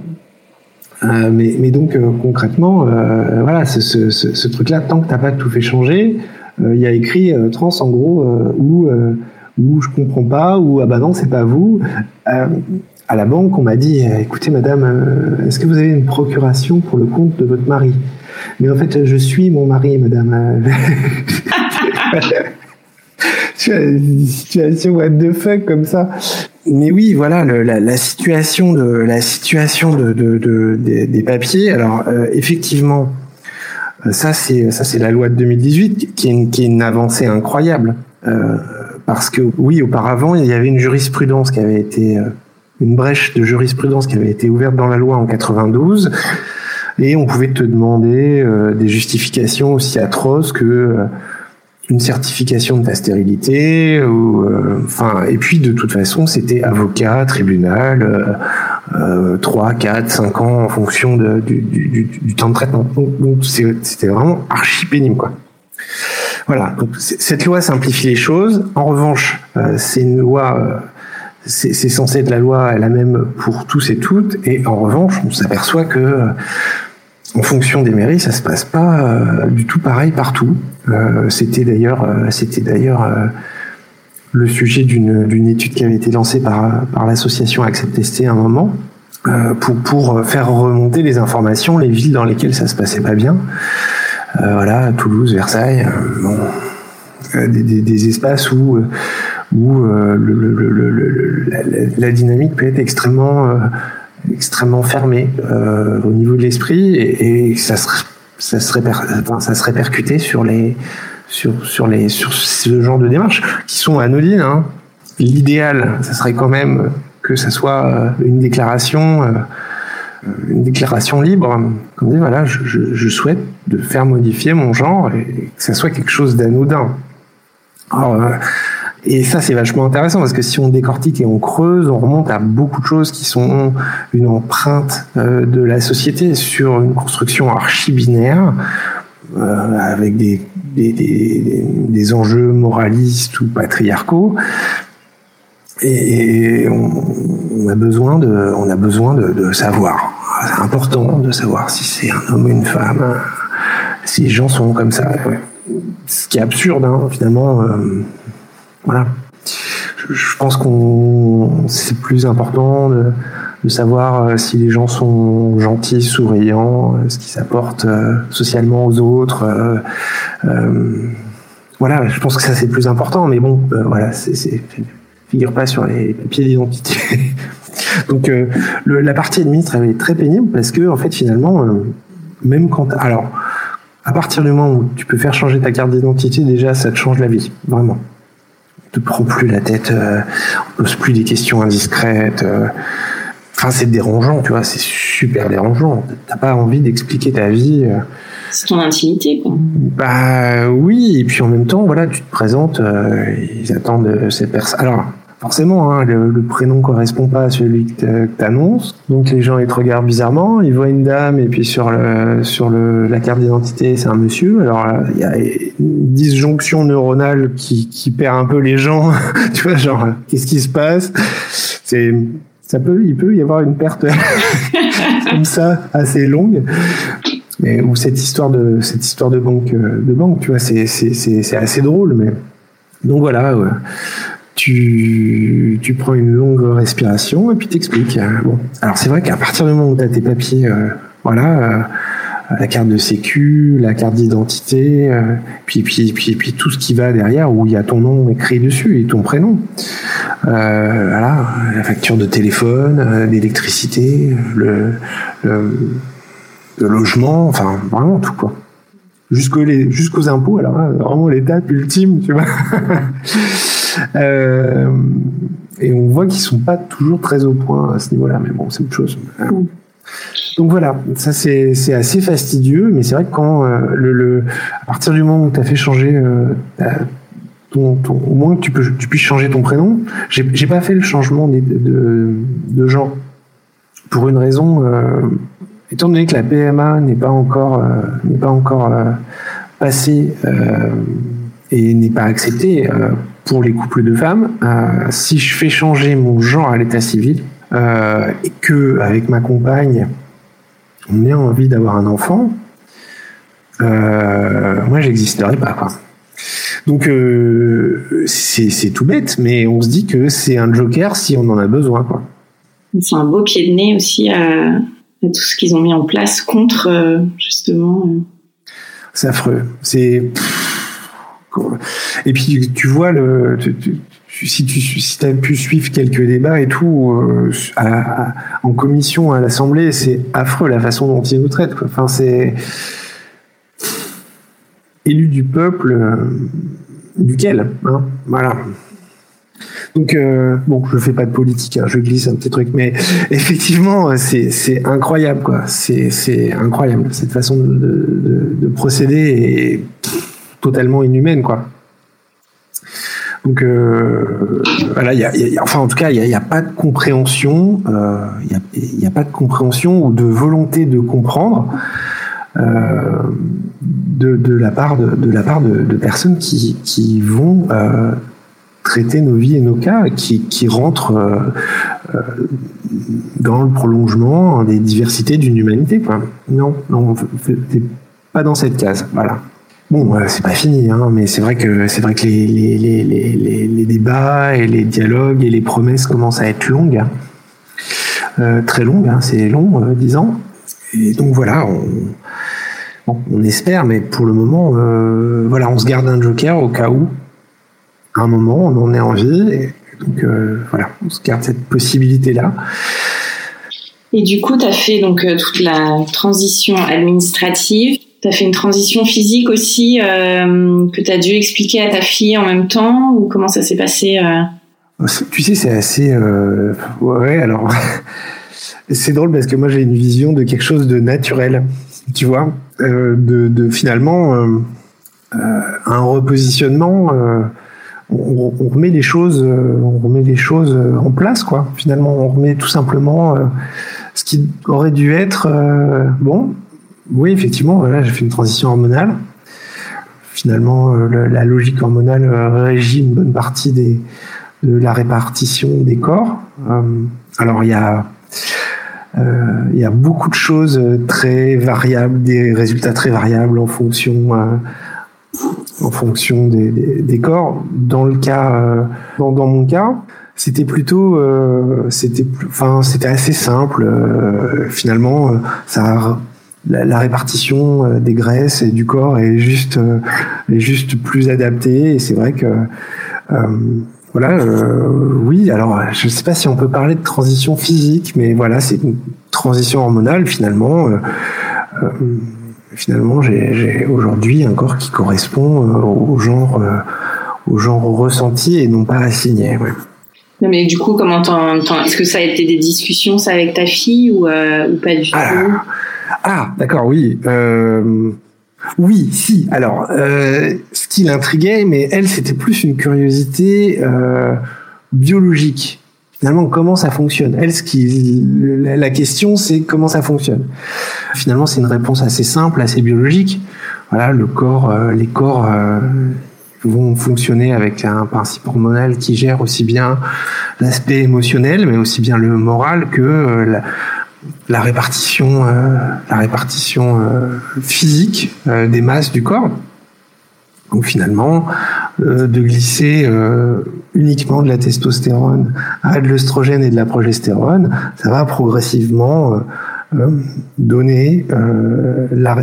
euh, mais, mais, donc euh, concrètement, euh, voilà, ce, ce, ce truc-là, tant que t'as pas tout fait changer, il y a écrit trans en gros ou ou je comprends pas ou ah bah non c'est pas vous. à la banque, on m'a dit, écoutez madame, est-ce que vous avez une procuration pour le compte de votre mari? Mais en fait, je suis mon mari, madame. situation what the fuck comme ça mais oui, voilà la, situation de la situation de, des, papiers. Alors euh, effectivement, euh, ça c'est ça c'est la loi de 2018 qui est qui est une avancée incroyable euh, parce que oui, auparavant il y avait une jurisprudence qui avait été une brèche de jurisprudence qui avait été ouverte dans la loi en 92 et on pouvait te demander des justifications aussi atroces que une certification de ta stérilité ou euh, enfin et puis de toute façon c'était avocat tribunal euh, 3 4 5 ans en fonction de, du, du, du, temps de traitement. Donc c'était vraiment archi pénible quoi. Voilà. Donc cette loi simplifie les choses. En revanche euh, c'est une loi euh, c'est censé être la loi la même pour tous et toutes. Et en revanche on s'aperçoit que en fonction des mairies, ça se passe pas euh, du tout pareil partout. Euh, c'était d'ailleurs, euh, c'était d'ailleurs le sujet d'une étude qui avait été lancée par, l'association Accept Testé à un moment pour, faire remonter les informations, les villes dans lesquelles ça se passait pas bien. voilà, Toulouse, Versailles, bon, des, espaces où où la, dynamique peut être extrêmement extrêmement fermé euh, au niveau de l'esprit et, et, ça se ça se, se répercutait sur les sur sur les sur ce genre de démarches qui sont anodines. Hein. L'idéal, ça serait quand même que ça soit euh, une déclaration euh, une déclaration libre, comme dit voilà, je, je, je, souhaite de faire modifier mon genre et que ça soit quelque chose d'anodin. Alors, euh, et ça, c'est vachement intéressant parce que si on décortique et on creuse, on remonte à beaucoup de choses qui sont une empreinte euh, de la société sur une construction archi-binaire euh, avec des, des, enjeux moralistes ou patriarcaux. Et on, a besoin de, on a besoin de savoir. C'est important de savoir si c'est un homme ou une femme, si les gens sont comme ça. Ce qui est absurde, hein, finalement. Euh, voilà. Je, pense qu'on c'est plus important de, savoir euh, si les gens sont gentils, souriants, euh, ce qu'ils s'apportent euh, socialement aux autres. voilà, je pense que ça c'est plus important. Mais bon, voilà, c'est figure pas sur les papiers d'identité. Donc la partie administre est très pénible parce que en fait finalement même quand alors à partir du moment où tu peux faire changer ta carte d'identité déjà ça te change la vie vraiment. Tu te prends plus la tête, on pose plus des questions indiscrètes. Enfin, c'est dérangeant, tu vois, c'est super dérangeant. T'as pas envie d'expliquer ta vie. Euh. C'est ton intimité, quoi. Bah oui, et puis en même temps, voilà, tu te présentes, euh, ils attendent cette personne. Alors, forcément, hein, le, prénom correspond pas à celui que t'annonces, donc les gens ils te regardent bizarrement. Ils voient une dame et puis sur le sur le la carte d'identité c'est un monsieur. Alors il y a une disjonction neuronale qui qui perd un peu les gens. tu vois, genre qu'est-ce qui se passe? C'est ça peut, il peut y avoir une perte comme ça assez longue. Mais, ou cette histoire de cette histoire de banque euh, de banque, tu vois, c'est c'est assez drôle. Mais donc voilà, tu tu prends une longue respiration et puis t'expliques. Bon, alors c'est vrai qu'à partir du moment où tu as tes papiers, euh, voilà. Euh, la carte de sécu, la carte d'identité, euh, puis, puis, puis, puis tout ce qui va derrière où il y a ton nom écrit dessus et ton prénom. Voilà, la facture de téléphone, d'électricité, le, logement, enfin vraiment tout quoi. Jusqu'aux jusqu'aux impôts, alors vraiment l'étape ultime, tu vois. et on voit qu'ils sont pas toujours très au point à ce niveau-là, mais bon, c'est autre chose. Donc voilà, ça c'est assez fastidieux, mais c'est vrai que quand euh, le, à partir du moment où tu as fait changer euh, ton, au moins que tu, peux, tu puisses changer ton prénom, j'ai pas fait le changement de, de, genre pour une raison, euh, étant donné que la PMA n'est pas encore n'est pas encore passée et n'est pas acceptée pour les couples de femmes, si je fais changer mon genre à l'état civil et que avec ma compagne on a envie d'avoir un enfant, euh, moi j'existerais pas. Quoi. Donc euh, c'est tout bête, mais on se dit que c'est un joker si on en a besoin. Quoi. C'est un beau pied de nez aussi à, tout ce qu'ils ont mis en place contre euh, justement. C'est affreux. C'est et puis tu vois le, si tu si as pu suivre quelques débats et tout euh, en commission à l'Assemblée, c'est affreux la façon dont ils nous traitent. Enfin, c'est élu du peuple, euh, duquel, hein, voilà. Donc euh, bon, je fais pas de politique, hein, je glisse un petit truc, mais effectivement, c'est incroyable quoi. C'est incroyable cette façon de, de procéder est totalement inhumaine quoi. Donc euh, voilà, enfin en tout cas, il n'y a, pas de compréhension, euh, il n'y a, pas de compréhension ou de volonté de comprendre euh, de, la part de, personnes qui, qui vont traiter nos vies et nos cas, qui, qui rentrent dans le prolongement des diversités d'une humanité. Quoi. Non, non, pas dans cette case. Voilà. Bon, euh, c'est pas fini, hein, mais c'est vrai que c'est vrai que les, les, les, les, débats et les dialogues et les promesses commencent à être longues, hein. euh, très longues, hein, c'est long, euh, 10 ans. Et donc voilà, on, on espère, mais pour le moment, euh, voilà, on se garde un joker au cas où, à un moment, on en est envie. Et donc euh, voilà, on se garde cette possibilité-là. Et du coup, tu as fait donc toute la transition administrative tu as fait une transition physique aussi euh, que tu as dû expliquer à ta fille en même temps ou comment ça s'est passé euh? Tu sais, c'est assez... Euh... Ouais, alors... c'est drôle parce que moi j'ai une vision de quelque chose de naturel, tu vois, euh, de, de, finalement euh, un repositionnement. On, on, remet les choses, on remet les choses en place, quoi. Finalement, on remet tout simplement ce qui aurait dû être bon oui, effectivement, là, j'ai fait une transition hormonale. Finalement, euh, la logique hormonale euh, régit une bonne partie de la répartition des corps. Euh, alors, il y a beaucoup de choses très variables, des résultats très variables en fonction des, corps. Dans le cas, dans, mon cas, c'était plutôt, c'était assez simple. finalement, ça la, répartition euh, des graisses et du corps est juste, euh, est juste plus adaptée. Et c'est vrai que euh, voilà, oui. Alors, je ne sais pas si on peut parler de transition physique, mais voilà, c'est une transition hormonale finalement. finalement, j'ai aujourd'hui un corps qui correspond au genre, au genre ressenti et non pas assigné. Ouais. Non, mais du coup, comment est-ce que ça a été des discussions ça avec ta fille ou, euh, ou pas du ah, tout? Ah, d'accord, oui. Euh, oui, si. Alors, euh, ce qui l'intriguait, mais elle, c'était plus une curiosité euh, biologique. Finalement, comment ça fonctionne? Elle, ce qui, la question, c'est comment ça fonctionne. Finalement, c'est une réponse assez simple, assez biologique. Voilà, le corps, euh, les corps vont fonctionner avec un principe hormonal qui gère aussi bien l'aspect émotionnel, mais aussi bien le moral que euh, la, répartition, euh, la répartition euh, physique des masses du corps. Donc finalement, de glisser uniquement de la testostérone à de l'œstrogène et de la progestérone, ça va progressivement donner la,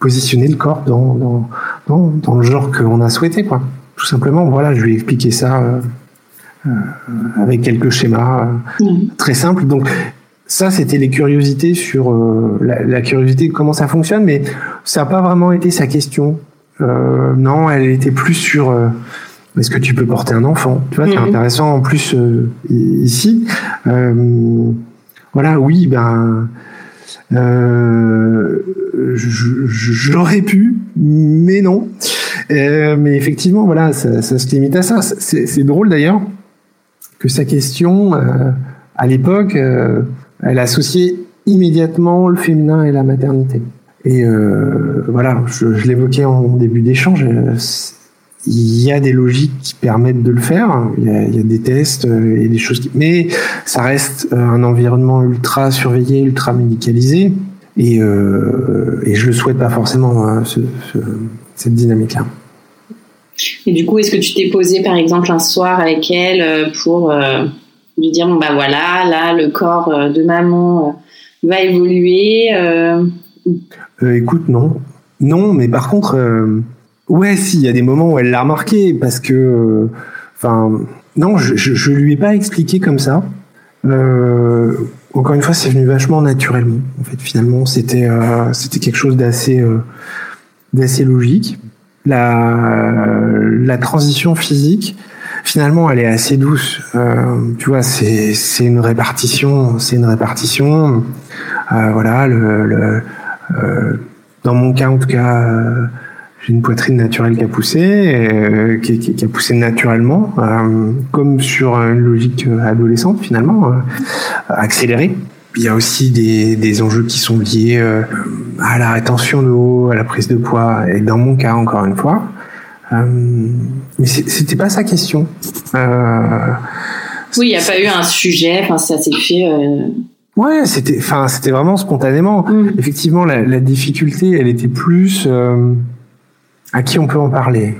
positionner le corps dans, dans, dans, le genre qu'on a souhaité, quoi. Tout simplement, voilà, je lui ai expliqué ça euh, euh, avec quelques schémas euh, mm. très simples. Donc, ça, c'était les curiosités sur la, la, curiosité de comment ça fonctionne, mais ça n'a pas vraiment été sa question. non, elle était plus sur est-ce que tu peux porter un enfant? Tu vois, c'est mm. intéressant en plus ici. voilà, oui, ben euh, J'aurais pu, mais non. Euh, mais effectivement, voilà, ça, ça, se limite à ça. C'est drôle d'ailleurs que sa question, euh, à l'époque, euh, elle associait immédiatement le féminin et la maternité. Et euh, voilà, je, l'évoquais en début d'échange. Il y a des logiques qui permettent de le faire. Il y a, des tests et des choses qui... Mais ça reste un environnement ultra surveillé, ultra médicalisé. Et, euh, et je le souhaite pas forcément, hein, ce, cette dynamique-là. Et du coup, est-ce que tu t'es posé, par exemple, un soir avec elle euh, pour euh, lui dire, bon, bah voilà, là, le corps euh, de maman va évoluer Écoute, non. Non, mais par contre, ouais, si, il y a des moments où elle l'a remarqué, parce que, enfin, non, je, je, lui ai pas expliqué comme ça. Euh, encore une fois, c'est venu vachement naturellement. En fait, finalement, c'était euh, c'était quelque chose d'assez euh, d'assez logique. La la transition physique, finalement, elle est assez douce. Euh, tu vois, c'est une répartition, c'est une répartition. Euh, voilà, le, le dans mon cas, en tout cas j'ai une poitrine naturelle qui a poussé, euh, qui, qui, qui, a poussé naturellement, euh, comme sur une logique adolescente finalement, euh, accélérée. Il y a aussi des, des enjeux qui sont liés euh, à la rétention d'eau, à la prise de poids, et dans mon cas encore une fois. Euh, mais c'était pas sa question. oui, il n'y a pas eu un sujet, enfin ça s'est fait. Ouais, c'était, enfin, c'était vraiment spontanément. Mm. Effectivement, la, la, difficulté, elle était plus à qui on peut en parler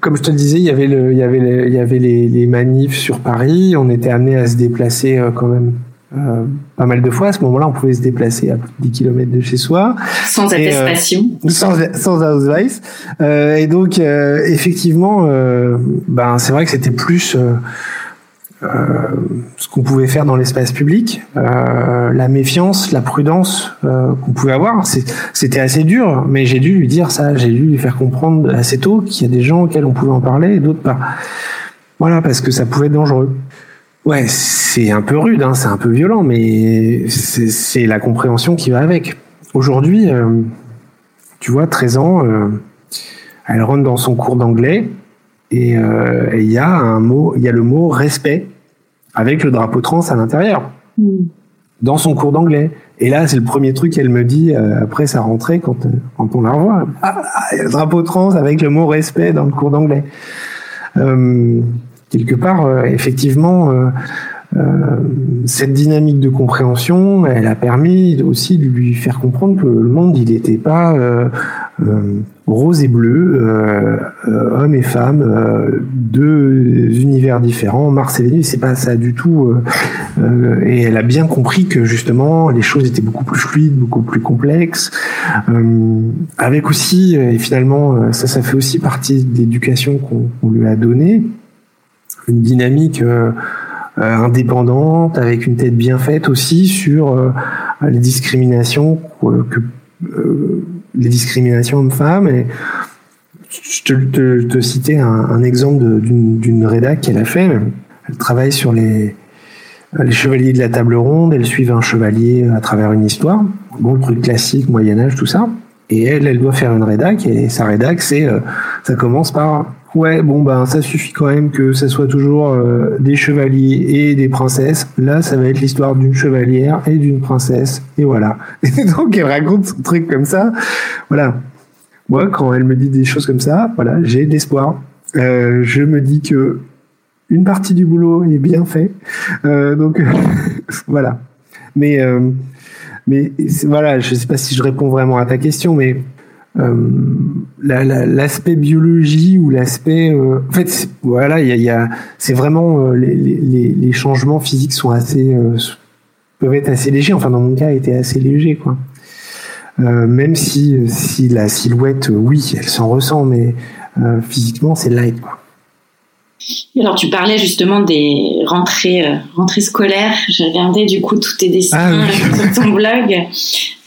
comme je te le disais, il y avait, le, il y avait, il y avait les, les, manifs sur Paris. On était amené à se déplacer euh, quand même euh, pas mal de fois. À ce moment-là, on pouvait se déplacer à plus de 10 km de chez soi. Sans euh, attestation. Euh, sans, sans ausweis. Euh, et donc, effectivement, ben, c'est vrai que c'était plus ce qu'on pouvait faire dans l'espace public, la méfiance, la prudence qu'on pouvait avoir. C'était assez dur, mais j'ai dû lui dire ça, j'ai dû lui faire comprendre assez tôt qu'il y a des gens auxquels on pouvait en parler et d'autres pas. Voilà, parce que ça pouvait être dangereux. Ouais, c'est un peu rude, hein, c'est un peu violent, mais c'est la compréhension qui va avec. Aujourd'hui, tu vois, 13 ans, elle rentre dans son cours d'anglais et il y a un mot, il y a le mot respect avec le drapeau trans à l'intérieur, hmm. dans son cours d'anglais. Et là, c'est le premier truc qu'elle me dit euh, après sa rentrée quand, euh, quand on la revoit. Ah, ah, drapeau trans avec le mot respect dans le cours d'anglais. Euh, quelque part, euh, effectivement, cette dynamique de compréhension, elle a permis aussi de lui faire comprendre que le monde, il n'était pas euh, rose et bleu, euh, euh, hommes et femmes, deux univers différents, Mars et Vénus, c'est pas ça du tout. et elle a bien compris que justement les choses étaient beaucoup plus fluides, beaucoup plus complexes, avec aussi, et finalement ça, ça fait aussi partie de l'éducation qu'on lui a donnée. Une dynamique indépendante, avec une tête bien faite aussi sur les discriminations les discriminations hommes-femmes. Je te, citais un, exemple d'une rédac qu'elle a fait. Elle travaille sur les, chevaliers de la table ronde, elle suit un chevalier à travers une histoire. Bon, le truc classique, Moyen-Âge, tout ça. Et elle, elle doit faire une rédac, et sa rédac, euh, ça commence par, ouais, bon, ben, ça suffit quand même que ça soit toujours euh, des chevaliers et des princesses. Là, ça va être l'histoire d'une chevalière et d'une princesse, et voilà. Et donc, elle raconte son truc comme ça. Voilà. Moi, quand elle me dit des choses comme ça, voilà, j'ai de l'espoir. Euh, je me dis que une partie du boulot est bien fait. Euh, donc voilà. Mais mais voilà, je sais pas si je réponds vraiment à ta question, mais euh, l'aspect biologie ou l'aspect euh, en fait voilà il y a, c'est vraiment euh, les, changements physiques sont assez peuvent être assez légers. Enfin dans mon cas était assez léger quoi. Même si si la silhouette oui elle s'en ressent mais physiquement c'est light quoi. Alors, tu parlais justement des rentrées, euh, rentrées scolaires. J'ai regardé du coup tous tes dessins ah sur ton blog,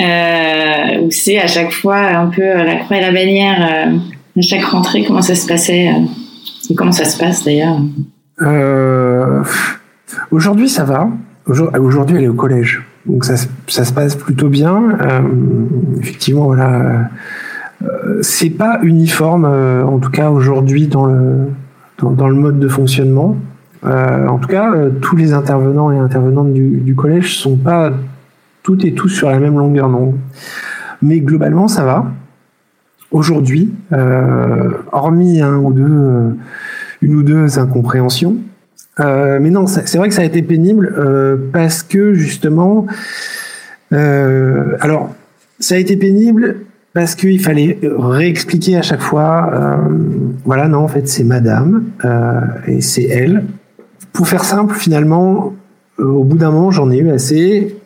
euh, où c'est à chaque fois un peu la croix et la bannière euh, à chaque rentrée. Comment ça se passait euh, et comment ça se passe d'ailleurs Aujourd'hui, ça va. Aujourd'hui, elle est au collège, donc ça, ça se passe plutôt bien. effectivement, voilà. c'est pas uniforme, en tout cas aujourd'hui dans le dans, le mode de fonctionnement. Euh, en tout cas, euh, tous les intervenants et intervenantes du, du, collège sont pas toutes et tous sur la même longueur d'onde. Mais globalement, ça va. Aujourd'hui, euh, hormis un ou deux, une ou deux incompréhensions, mais non, c'est vrai que ça a été pénible parce que justement, alors ça a été pénible parce qu'il fallait réexpliquer à chaque fois, voilà, non, en fait, c'est madame, et c'est elle. Pour faire simple, finalement, euh, au bout d'un moment, j'en ai eu assez,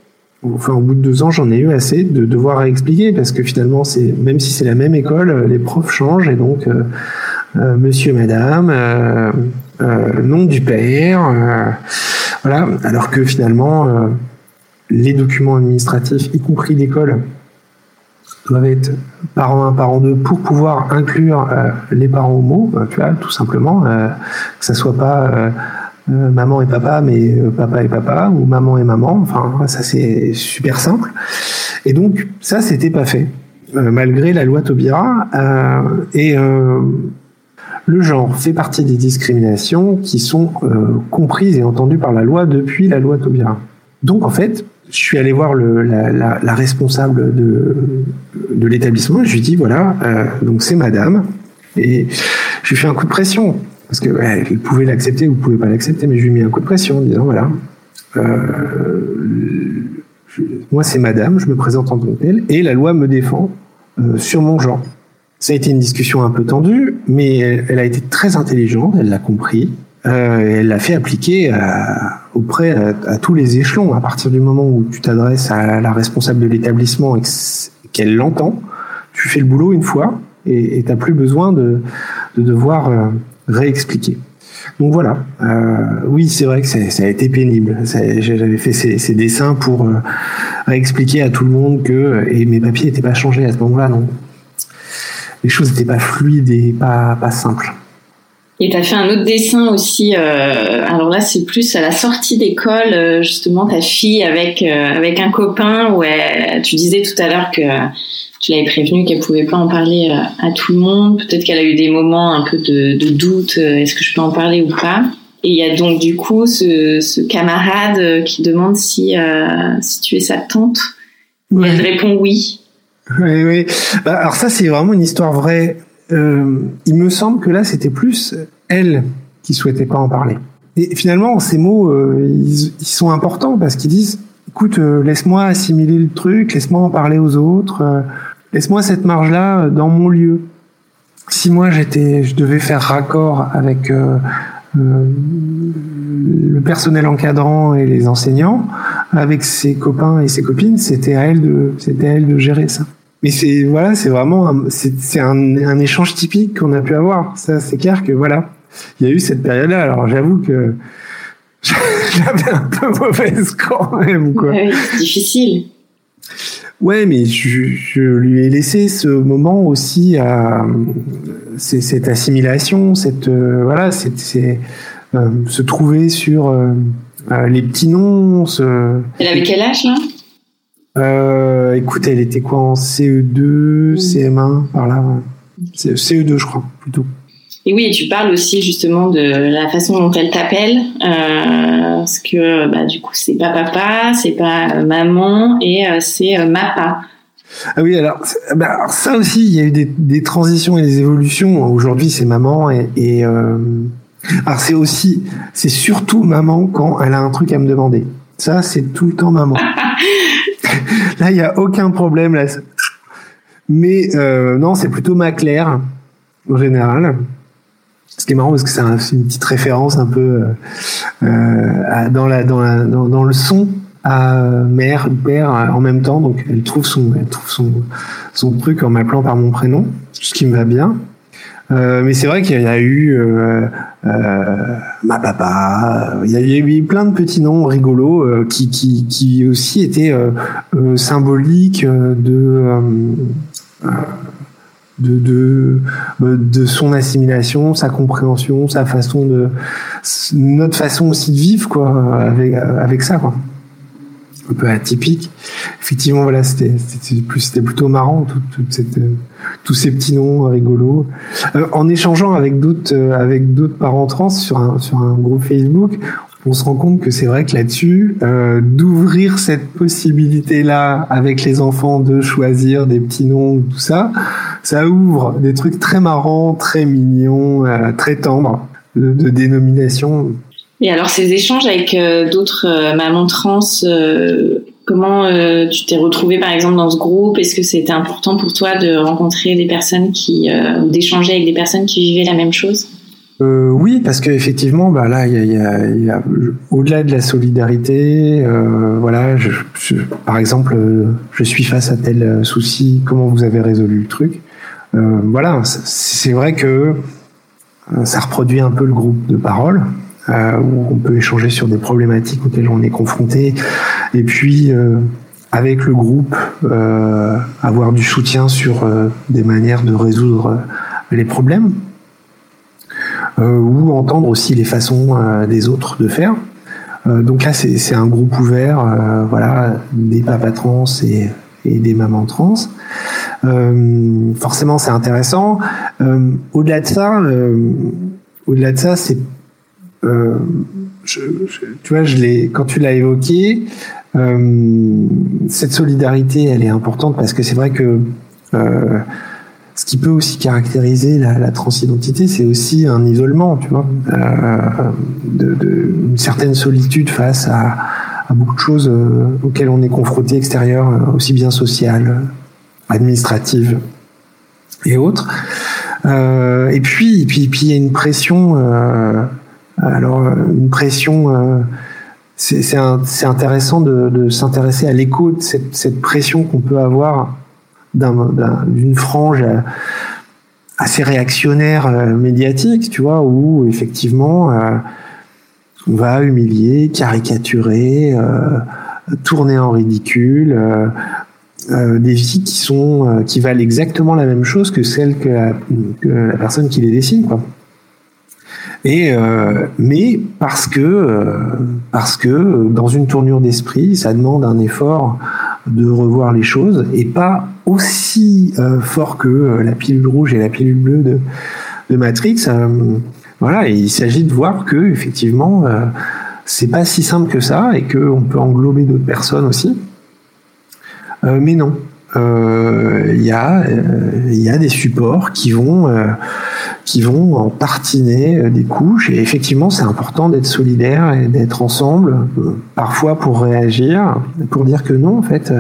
enfin, au bout de deux ans, j'en ai eu assez de devoir réexpliquer, parce que finalement, c'est même si c'est la même école, les profs changent, et donc, monsieur, madame, nom du père, voilà, alors que finalement, les documents administratifs, y compris l'école, doivent être parent 1, parent 2 pour pouvoir inclure euh, les parents homo, euh, tu vois, tout simplement, euh, que ça soit pas maman et papa, mais papa et papa, ou maman et maman, enfin, ça c'est super simple. Et donc, ça, c'était pas fait, malgré la loi Taubira. et le genre fait partie des discriminations qui sont comprises et entendues par la loi depuis la loi Taubira. Donc, en fait, je suis allé voir la, responsable de, de l'établissement. Je lui dis voilà, euh, donc c'est Madame, et je lui fais un coup de pression parce que ouais, elle pouvait l'accepter ou pouvait pas l'accepter, mais je lui ai mis un coup de pression en disant voilà, euh, moi c'est Madame, je me présente en tant que telle, et la loi me défend euh, sur mon genre. Ça a été une discussion un peu tendue, mais elle, a été très intelligente, elle l'a compris, euh, elle l'a fait appliquer auprès à, tous les échelons. À partir du moment où tu t'adresses à la responsable de l'établissement et qu'elle l'entend, tu fais le boulot une fois et tu n'as plus besoin de, de devoir réexpliquer. Donc voilà, euh, oui c'est vrai que ça a été pénible. J'avais fait ces, dessins pour euh, réexpliquer à tout le monde que et mes papiers n'étaient pas changés à ce moment-là, non. Les choses n'étaient pas fluides et pas, pas simples. Et tu as fait un autre dessin aussi. Euh, alors là, c'est plus à la sortie d'école, euh, justement, ta fille avec euh, avec un copain. Où tu disais tout à l'heure que tu l'avais prévenu qu'elle pouvait pas en parler à tout le monde. Peut-être qu'elle a eu des moments un peu de, de doute. Est-ce que je peux en parler ou pas? Et il y a donc du coup ce, ce camarade qui demande si si tu es sa tante. Elle répond oui. Oui, oui. Bah, alors ça, c'est vraiment une histoire vraie. Euh, il me semble que là, c'était plus elle qui souhaitait pas en parler. Et finalement, ces mots, euh, ils, sont importants parce qu'ils disent, écoute, euh, laisse-moi assimiler le truc, laisse-moi en parler aux autres, laisse-moi cette marge-là dans mon lieu. Si moi j'étais, je devais faire raccord avec le personnel encadrant et les enseignants, avec ses copains et ses copines, c'était à elle de, c'était à elle de gérer ça. Mais c'est voilà, c'est vraiment c'est un, un, échange typique qu'on a pu avoir. Ça, c'est clair que voilà, il y a eu cette période-là. Alors j'avoue que j'avais un peu mauvaise quand même. Quoi. Oui, c'est difficile. Ouais, mais je, lui ai laissé ce moment aussi à cette assimilation, cette euh, voilà, c'est euh, se trouver sur euh, les petits noms. Elle avait quel âge là? Euh, Écoute, elle était quoi en CE2, CM1 par là. CE2, je crois plutôt. Et oui, tu parles aussi justement de la façon dont elle t'appelle, euh, parce que bah, du coup c'est pas papa, c'est pas maman et euh, c'est euh, mapa. Ah oui, alors, bah, ça aussi, il y a eu des, des transitions et des évolutions. Aujourd'hui, c'est maman et, et euh, alors c'est aussi, c'est surtout maman quand elle a un truc à me demander. Ça, c'est tout le temps maman. là, il y a aucun problème là. Mais euh, non, c'est plutôt ma Claire en général. Ce qui est marrant parce que c'est une petite référence un peu euh, euh dans, le son à mère ou père en même temps. Donc elle trouve son truc en m'appelant par mon prénom, ce qui me va bien. Euh, mais c'est vrai qu'il y a eu euh, euh, ma papa, il y a eu plein de petits noms rigolos euh, qui, qui, qui aussi étaient euh, symboliques de de, de, de son assimilation, sa compréhension, sa façon de, notre façon aussi de vivre, quoi, avec, avec ça, quoi. Un peu atypique. Effectivement, voilà, c'était, plutôt marrant, tout, toute cette, tous ces petits noms rigolos. Euh, en échangeant avec d'autres, euh, avec parents trans sur un, sur un groupe Facebook, on se rend compte que c'est vrai que là-dessus, euh, d'ouvrir cette possibilité-là avec les enfants de choisir des petits noms, tout ça, ça ouvre des trucs très marrants, très mignons, euh, très tendres de, dénomination. Et alors ces échanges avec euh, d'autres euh, mamans trans, euh, comment tu t'es retrouvée par exemple dans ce groupe? Est-ce que c'était important pour toi de rencontrer des personnes qui, d'échanger avec des personnes qui vivaient la même chose? Euh, oui, parce qu'effectivement, bah là, y a, au-delà de la solidarité, euh, voilà, par exemple, je suis face à tel souci, comment vous avez résolu le truc? Euh, Voilà, c'est vrai que ça reproduit un peu le groupe de parole. Euh, où on peut échanger sur des problématiques auxquelles on est confronté, et puis euh, avec le groupe euh, avoir du soutien sur des manières de résoudre les problèmes ou entendre aussi les façons des autres de faire. Donc là, c'est un groupe ouvert, voilà, des papas trans et, et des mamans trans. Forcément, c'est intéressant. Au-delà de ça, au-delà de ça, c'est, tu vois, je quand tu l'as évoqué, cette solidarité, elle est importante parce que c'est vrai que ce qui peut aussi caractériser la, la transidentité, c'est aussi un isolement, tu vois, euh, de, de, une certaine solitude face à, à beaucoup de choses euh, auxquelles on est confronté extérieures, euh, aussi bien sociales, administratives et autres. Euh, et puis, et puis, puis, il y a une pression. Euh, alors, une pression. c'est intéressant de, s'intéresser à l'écho de cette, pression qu'on peut avoir d'une frange assez réactionnaire euh, médiatique, tu vois, où effectivement euh, on va humilier, caricaturer, euh, tourner en ridicule des vies qui valent exactement la même chose que celle que la, que la personne qui les dessine, quoi. Et mais parce que parce que dans une tournure d'esprit, ça demande un effort de revoir les choses et pas aussi euh, fort que euh, la pilule rouge et la pilule bleue de, de Matrix. Euh, voilà, il s'agit de voir que effectivement, euh, c'est pas si simple que ça et qu'on peut englober d'autres personnes aussi. Euh, mais non, il y a il y a des supports qui vont qui vont en tartiner des couches et effectivement c'est important d'être solidaire et d'être ensemble parfois pour réagir pour dire que non en fait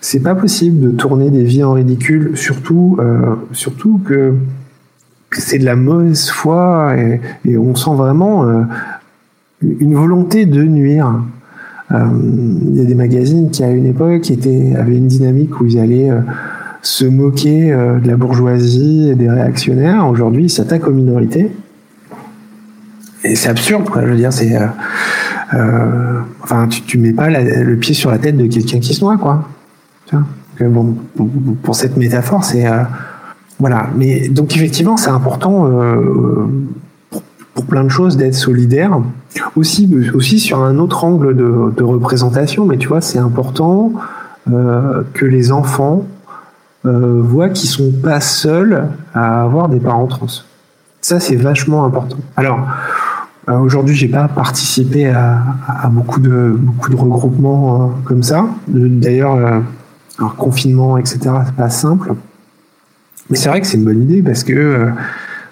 c'est pas possible de tourner des vies en ridicule, surtout, euh, surtout que, c'est de la mauvaise foi et, on sent vraiment euh, une volonté de nuire. Euh, il y a des magazines qui à une époque étaient, avaient une dynamique où ils allaient euh, se moquer euh, de la bourgeoisie et des réactionnaires. Aujourd'hui, ils s'attaquent aux minorités. et c'est absurde, quoi. Je veux dire, c'est. Euh, euh, enfin, tu, tu mets pas le pied sur la tête de quelqu'un qui se noie, quoi. bon, pour cette métaphore, c'est. Voilà. Mais donc, effectivement, c'est important pour, pour, plein de choses d'être solidaire. Aussi, aussi sur un autre angle de, de représentation, mais tu vois, c'est important que les enfants voient qu'ils sont pas seuls à avoir des parents trans. Ça, c'est vachement important. Alors, euh, aujourd'hui, j'ai pas participé à, beaucoup de beaucoup de regroupements euh, comme ça. D'ailleurs, euh, alors confinement, etc. C'est pas simple. Mais c'est vrai que c'est une bonne idée parce que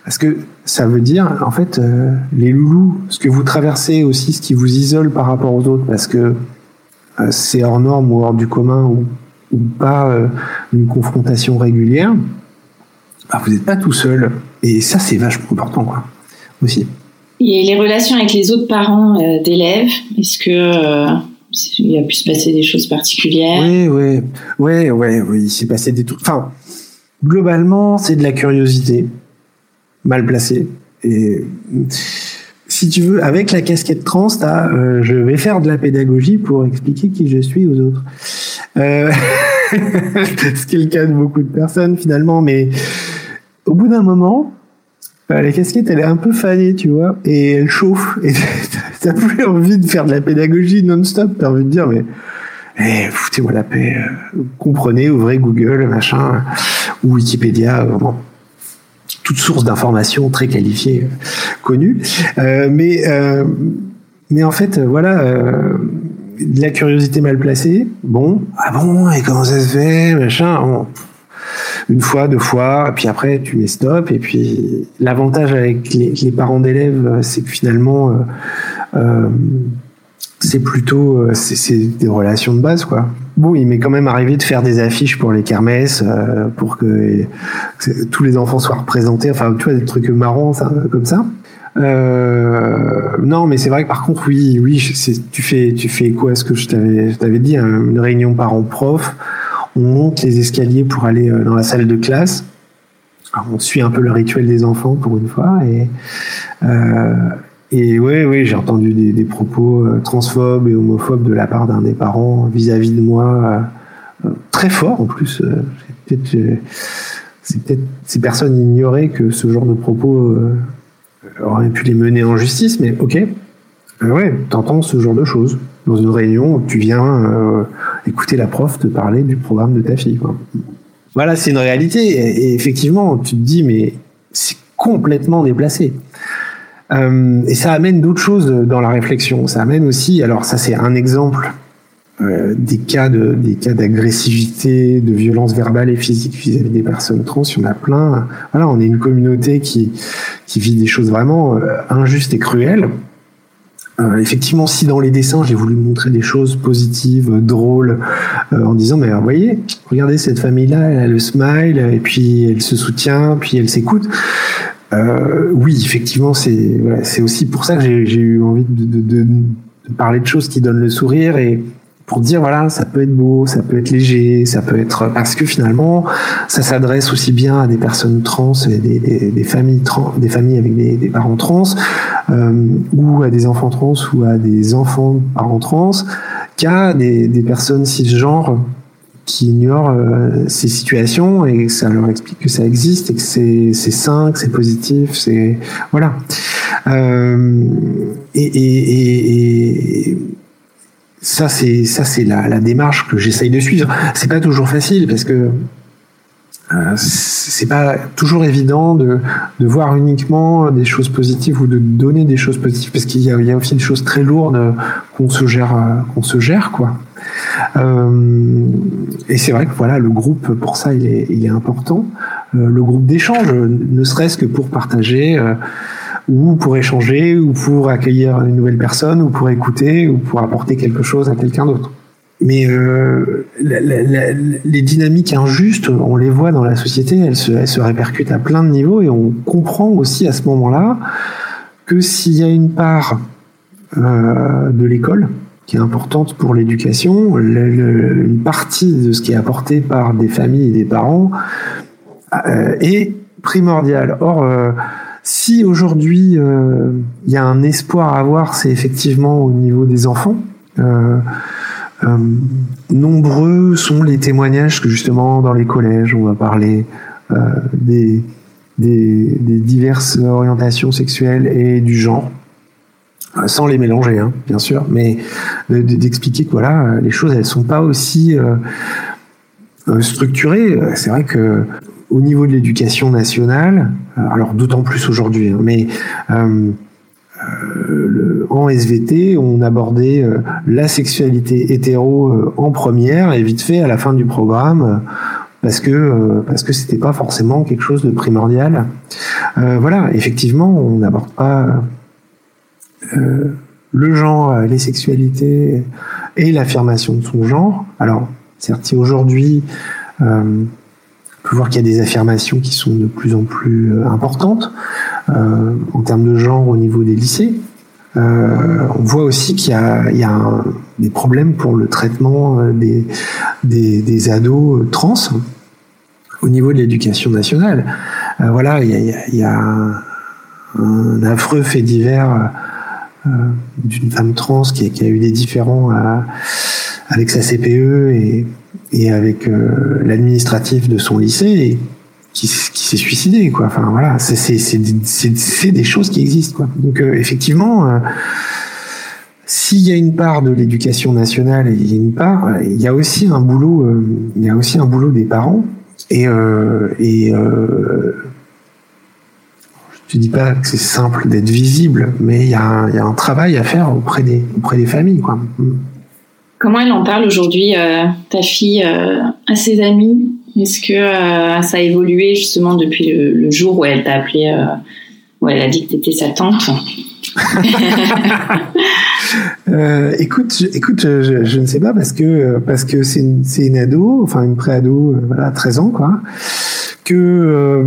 parce que ça veut dire en fait les loulous, ce que vous traversez aussi, ce qui vous isole par rapport aux autres, parce que c'est hors norme ou hors du commun ou, ou pas une confrontation régulière. Bah, vous n'êtes pas tout seul et ça c'est vachement important quoi aussi. Et les relations avec les autres parents euh, d'élèves, est-ce que euh, il a pu se passer des choses particulières? Oui, oui, oui, oui, oui, il s'est passé des trucs. Enfin, globalement, c'est de la curiosité mal placée. Et si tu veux, avec la casquette trans, euh, je vais faire de la pédagogie pour expliquer qui je suis aux autres. Euh, ce qui est le cas de beaucoup de personnes finalement, mais au bout d'un moment, la casquette, elle est un peu fanée, tu vois, et elle chauffe. Et t'as plus envie de faire de la pédagogie non-stop. T'as envie de dire, mais eh, foutez-moi la paix. Euh, comprenez, ouvrez Google, machin, ou Wikipédia, vraiment. Toute source d'informations très qualifiée, euh, connue. Euh, mais, mais en fait, voilà, de la curiosité mal placée. Bon, ah bon, et comment ça se fait, machin une fois, deux fois, et puis après tu mets stop. Et puis l'avantage avec les, parents d'élèves, c'est que finalement, euh, euh, c'est plutôt euh, c'est des relations de base quoi. Bon, il m'est quand même arrivé de faire des affiches pour les kermesses pour que, tous les enfants soient représentés. Enfin, tu vois des trucs marrants comme ça. Non, mais c'est vrai que par contre, oui, oui, tu fais tu fais quoi ce que je t'avais dit, hein, une réunion parents-prof on monte les escaliers pour aller euh, dans la salle de classe. on suit un peu le rituel des enfants pour une fois. Et, euh, et oui, oui, j'ai entendu des, propos euh, transphobes et homophobes de la part d'un des parents vis-à-vis de moi, très fort en plus. c'est peut-être ces personnes ignoraient que ce genre de propos auraient pu les mener en justice, mais ok. ouais, t'entends ce genre de choses dans une réunion où tu viens euh, écouter la prof te parler du programme de ta fille. Voilà, c'est une réalité. Et, effectivement, tu te dis, mais c'est complètement déplacé. Euh, et ça amène d'autres choses dans la réflexion. Ça amène aussi, alors ça c'est un exemple euh, des cas de des cas d'agressivité, de violence verbale et physique vis-à-vis des personnes trans. Il y en a plein. Voilà, on est une communauté qui qui vit des choses vraiment euh, injustes et cruelles. Euh, effectivement, si dans les dessins j'ai voulu montrer des choses positives, drôles, euh, en disant mais vous voyez, regardez cette famille-là, elle a le smile et puis elle se soutient, puis elle s'écoute. Euh, oui, effectivement, c'est c'est aussi pour ça que j'ai eu envie de, de, de, de, parler de choses qui donnent le sourire et pour dire voilà ça peut être beau ça peut être léger ça peut être parce que finalement ça s'adresse aussi bien à des personnes trans et des, familles trans des familles avec des, parents trans euh, ou à des enfants trans ou à des enfants parents trans qu'à des, des personnes cisgenres qui ignorent euh, ces situations et ça leur explique que ça existe et que c'est c'est sain que c'est positif c'est voilà. Euh, et, et, et ça c'est ça c'est la, la, démarche que j'essaye de suivre. C'est pas toujours facile parce que euh, c'est pas toujours évident de, de voir uniquement des choses positives ou de donner des choses positives parce qu'il y, y, a aussi des choses très lourdes qu'on se gère qu'on se gère quoi. Euh, et c'est vrai que voilà le groupe pour ça il est il est important. Euh, le groupe d'échange ne serait-ce que pour partager euh, ou pour échanger, ou pour accueillir une nouvelle personne, ou pour écouter, ou pour apporter quelque chose à quelqu'un d'autre. Mais euh, les dynamiques injustes, on les voit dans la société, elles se, répercutent à plein de niveaux, et on comprend aussi à ce moment-là que s'il y a une part euh, de l'école qui est importante pour l'éducation, une partie de ce qui est apporté par des familles et des parents euh, est primordiale. Or, Si aujourd'hui il y a un espoir à avoir, c'est effectivement au niveau des enfants. nombreux sont les témoignages que justement dans les collèges on va parler des, diverses orientations sexuelles et du genre sans les mélanger, hein, bien sûr, mais d'expliquer que voilà, les choses elles sont pas aussi euh, euh, structurées. C'est vrai que au niveau de l'éducation nationale, euh, alors d'autant plus aujourd'hui, hein, mais en SVT, on abordait la sexualité hétéro en première et vite fait à la fin du programme parce que parce que c'était pas forcément quelque chose de primordial. voilà, effectivement, on n'aborde pas euh, le genre, euh, les sexualités et l'affirmation de son genre. Alors, certes, aujourd'hui, euh, on peut voir qu'il y a des affirmations qui sont de plus en plus importantes en termes de genre au niveau des lycées. on voit aussi qu'il y a, des problèmes pour le traitement des, ados trans au niveau de l'éducation nationale. voilà, il y a, un, affreux fait divers euh, d'une femme trans qui, qui, a eu des différends avec sa CPE et, et avec euh, l'administratif de son lycée qui, s'est suicidé quoi enfin voilà c'est des choses qui existent quoi donc euh, effectivement s'il y a une part de l'éducation nationale il y a une part il y a aussi un boulot il y a aussi un boulot des parents et, et je dis pas que c'est simple d'être visible, mais il y, y, a un travail à faire auprès des, auprès des familles. Quoi. Mm. Comment elle en parle aujourd'hui, euh, ta fille, euh, à ses amis? Est-ce que euh, ça a évolué justement depuis le, jour où elle t'a appelé, euh, où elle a dit que tu étais sa tante? Écoute, je, écoute, je, je, ne sais pas parce que parce que c'est une, une ado, enfin une pré-ado, voilà, 13 ans quoi que euh,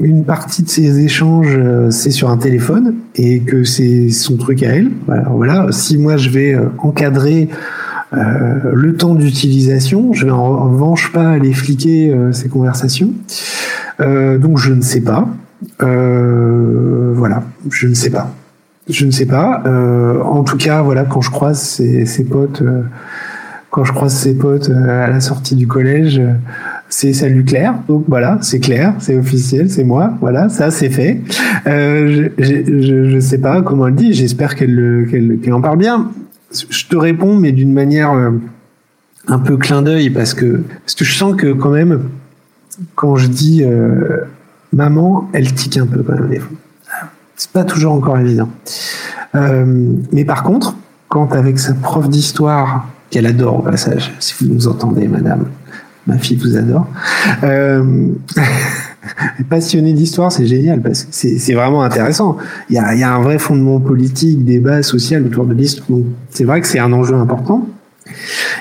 une partie de ces échanges euh, c'est sur un téléphone et que c'est son truc à elle. Voilà. Si moi je vais euh, encadrer le temps d'utilisation, je vais en revanche pas aller fliquer ces conversations. donc je ne sais pas. voilà, je ne sais pas. Je ne sais pas. en tout cas, voilà, quand je croise ses, ses potes, quand je croise ses potes à la sortie du collège c'est salut Claire. Donc voilà, c'est clair, c'est officiel, c'est moi. Voilà, ça c'est fait. Euh, je, ne sais pas comment elle dit. J'espère qu'elle en parle bien. Je te réponds, mais d'une manière euh, un peu clin d'œil parce que parce que je sens que quand même quand je dis euh, maman, elle tique un peu quand même des fois. C'est pas toujours encore évident. mais par contre, quand avec sa prof d'histoire qu'elle adore au passage, si vous nous entendez, madame, ma fille vous adore. Euh, passionné d'histoire, c'est génial parce que c'est vraiment intéressant. Il y, a, un vrai fondement politique, débat social autour de l'histoire. C'est vrai que c'est un enjeu important.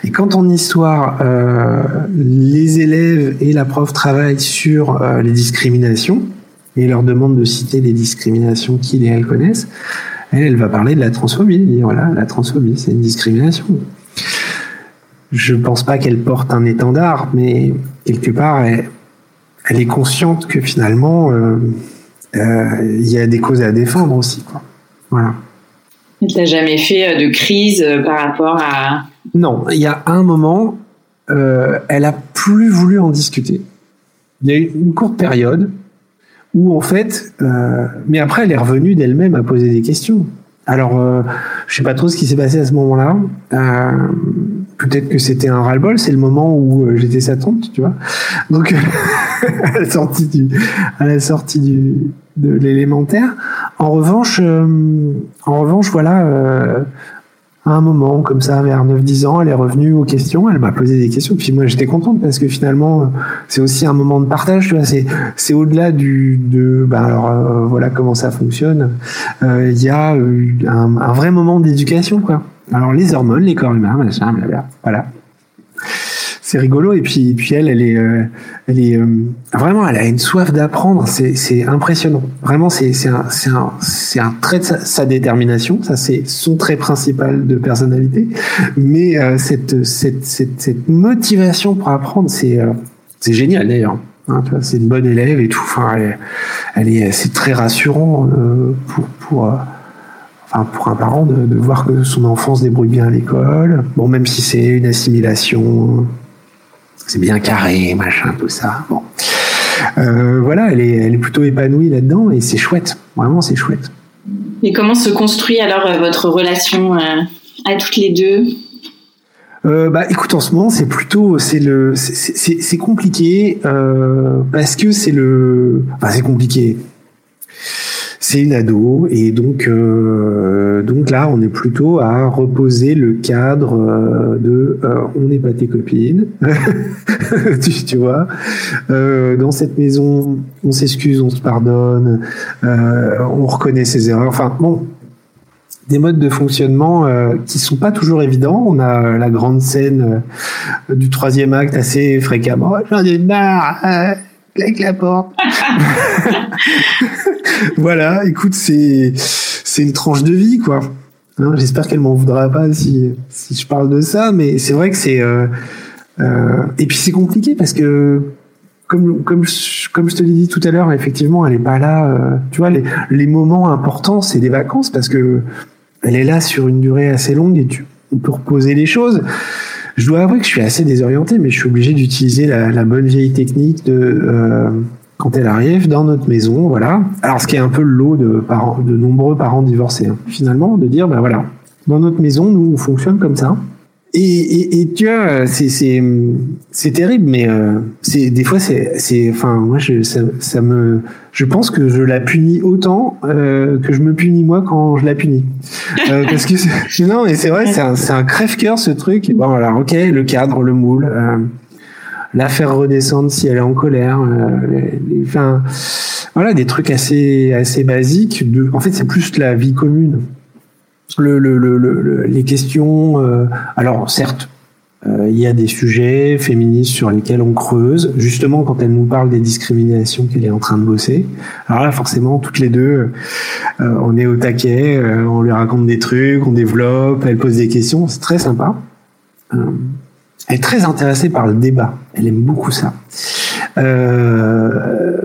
Et quand en histoire, euh, les élèves et la prof travaillent sur euh, les discriminations et leur demandent de citer les discriminations qu'ils et elles connaissent, elle, elle va parler de la transphobie. voilà, la transphobie, c'est une discrimination je pense pas qu'elle porte un étendard, mais quelque part, elle, est consciente que finalement, euh, euh, il y a des causes à défendre aussi. Quoi. Voilà. Tu n'as jamais fait euh, de crise par rapport à... Non, il y a un moment, elle a plus voulu en discuter. Il y a eu une courte période où en fait, mais après elle est revenue d'elle-même à poser des questions. Alors, je sais pas trop ce qui s'est passé à ce moment-là. Euh, peut-être que c'était un ras-le-bol. C'est le moment où euh, j'étais sa tante, tu vois. Donc, à la sortie du, à la sortie du, de l'élémentaire. En revanche, en revanche, voilà, à un moment, comme ça, vers 9-10 ans, elle est revenue aux questions, elle m'a posé des questions, puis moi j'étais contente parce que finalement, c'est aussi un moment de partage, tu vois, c'est, c'est au-delà du, de, ben alors, euh, voilà comment ça fonctionne. Euh, il y a un, un, vrai moment d'éducation, quoi. Alors, les hormones, les corps humains, machin, blablabla, voilà c'est rigolo. Et puis elle elle est euh, euh, vraiment elle a une soif d'apprendre. C'est impressionnant. Vraiment c'est un un trait de sa, détermination. Ça c'est son trait principal de personnalité. Mais euh, cette, motivation pour apprendre c'est génial d'ailleurs. Hein, c'est une bonne élève et tout. Enfin, elle, est, c'est très rassurant pour un parent de, de, voir que son enfant se débrouille bien à l'école. Bon, même si c'est une assimilation, c'est bien carré, machin, tout ça. Bon, voilà, elle est, elle est plutôt épanouie là-dedans et c'est chouette. Vraiment, c'est chouette. Et comment se construit alors votre relation à toutes les deux? Euh, bah, écoute, en ce moment, c'est plutôt, c'est le, c'est compliqué euh, parce que c'est le, enfin, c'est compliqué. C'est une ado et donc, euh, donc là, on est plutôt à reposer le cadre euh, de, euh, on n'est pas tes copines, tu, tu, vois. Euh, dans cette maison, on s'excuse, on se pardonne, on reconnaît ses erreurs. Enfin, bon, des modes de fonctionnement euh, qui sont pas toujours évidents. On a la grande scène euh, du troisième acte assez fréquemment. J'en ai marre, euh, avec la porte. voilà, écoute, c'est c'est une tranche de vie, quoi. Hein, J'espère qu'elle m'en voudra pas si si je parle de ça, mais c'est vrai que c'est euh, euh, et puis c'est compliqué parce que comme, comme, je, comme je te l'ai dit tout à l'heure, effectivement, elle est pas là. Euh, tu vois, les, les moments importants, c'est des vacances parce que elle est là sur une durée assez longue et tu, on reposer les choses. Je dois avouer que je suis assez désorienté, mais je suis obligé d'utiliser la, la, bonne vieille technique de euh, quand elle arrive dans notre maison, voilà. Alors ce qui est un peu le lot de parents, de nombreux parents divorcés, hein. finalement, de dire ben voilà, dans notre maison, nous on fonctionne comme ça. Et, et, et, tu vois, c'est c'est c'est terrible, mais euh, c'est des fois c'est c'est enfin moi je ça, ça, me je pense que je la punis autant euh, que je me punis moi quand je la punis euh, parce que non mais c'est vrai c'est un c'est un crève-cœur ce truc. Bon voilà ok le cadre le moule. Euh, la faire redescendre si elle est en colère, enfin voilà des trucs assez assez basiques. De, en fait, c'est plus la vie commune le, le, le, les questions. Euh, alors certes, euh, il y a des sujets féministes sur lesquels on creuse, justement quand elle nous parle des discriminations qu'elle est en train de bosser. Alors là, forcément, toutes les deux, euh, on est au taquet, on lui raconte des trucs, on développe, elle pose des questions, c'est très sympa. Elle est très intéressée par le débat, elle aime beaucoup ça. Euh,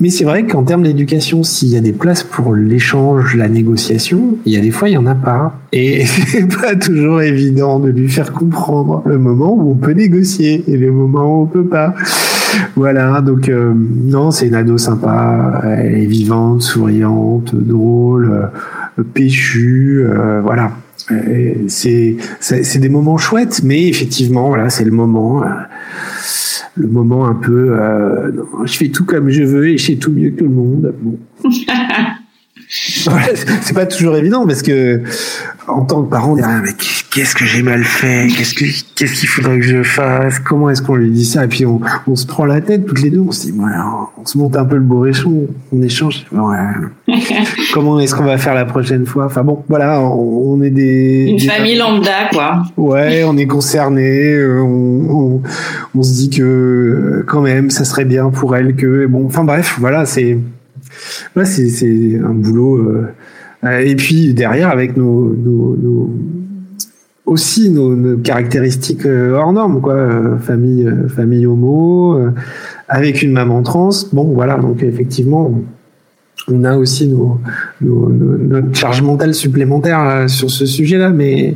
mais c'est vrai qu'en termes d'éducation, s'il y a des places pour l'échange, la négociation, il y a des fois, il y en a pas. Et c'est pas toujours évident de lui faire comprendre le moment où on peut négocier et le moment où on peut pas. Voilà, donc euh, non, c'est une ado sympa, elle est vivante, souriante, drôle, euh, péchue, euh, voilà. C'est c'est des moments chouettes, mais effectivement, voilà, c'est le moment le moment un peu euh, je fais tout comme je veux et je sais tout mieux que le monde. c'est pas toujours évident parce que en tant que parent, on dit ah, mais qu'est-ce que j'ai mal fait? Qu'est-ce que qu'est-ce qu'il faudrait que je fasse? Comment est-ce qu'on lui dit ça? Et puis on, on, se prend la tête toutes les deux. On se dit on se monte un peu le bourrichon, on échange. Comment est-ce qu'on va faire la prochaine fois? Enfin bon, voilà, on, est des une famille lambda quoi. Ouais, on est concerné. Euh, on, on, se dit que quand même, ça serait bien pour elle que bon. Enfin bref, voilà, c'est ouais, c'est un boulot. Euh, euh, et puis derrière, avec nos, nos, nos aussi nos, nos, caractéristiques euh, hors normes, quoi. famille, famille homo, avec une maman trans. Bon, voilà. Donc effectivement, on a aussi nos, notre charge mentale supplémentaire sur ce sujet-là, mais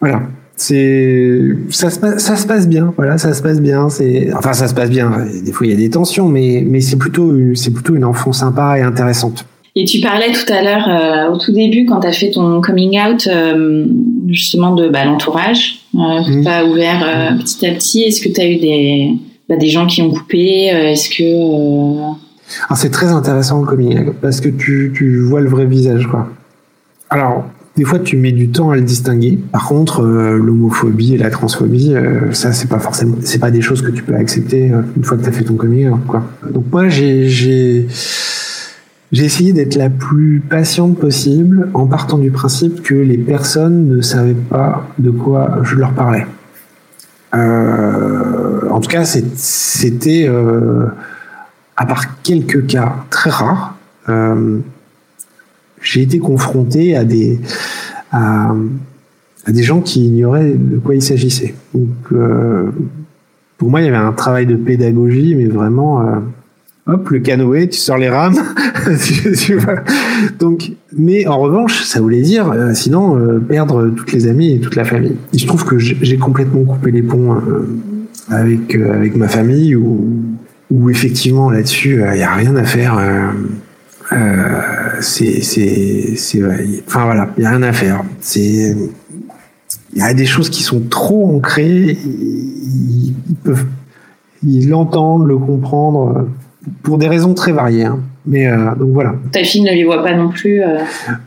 voilà c'est ça se passe, ça se passe bien voilà ça se passe bien c'est enfin ça se passe bien. Des fois il y a des tensions mais mais c'est plutôt c'est plutôt une enfant sympa et intéressante. Et tu parlais tout à l'heure euh, au tout début quand tu as fait ton coming out euh, justement de bah, l'entourage euh, mmh. tu as ouvert euh, petit à petit. Est-ce que tu as eu des bah, des gens qui ont coupé est-ce que c'est très intéressant le coming out parce que tu tu vois le vrai visage quoi. Alors des fois, tu mets du temps à le distinguer. Par contre, euh, l'homophobie et la transphobie, euh, ça, c'est pas forcément, c'est pas des choses que tu peux accepter euh, une fois que tu as fait ton coming quoi. Donc moi, j'ai, j'ai, j'ai essayé d'être la plus patiente possible en partant du principe que les personnes ne savaient pas de quoi je leur parlais. en tout cas, c'était, à part quelques cas très rares, j'ai été confronté à des à, des gens qui ignoraient de quoi il s'agissait. Donc, euh, pour moi, il y avait un travail de pédagogie, mais vraiment, euh, hop, le canoë, tu sors les rames. Donc, mais en revanche, ça voulait dire, euh, sinon, perdre toutes les amies et toute la famille. Il se trouve que j'ai complètement coupé les ponts avec avec ma famille, où, où effectivement là-dessus, il n'y a rien à faire. C'est c'est c'est enfin voilà, il y a rien à faire. C'est il y a des choses qui sont trop ancrées, ils, peuvent, ils l'entendent, le comprendre, euh, pour des raisons très variées. Hein. Mais euh, donc voilà. Ta fille ne les voit pas non plus euh...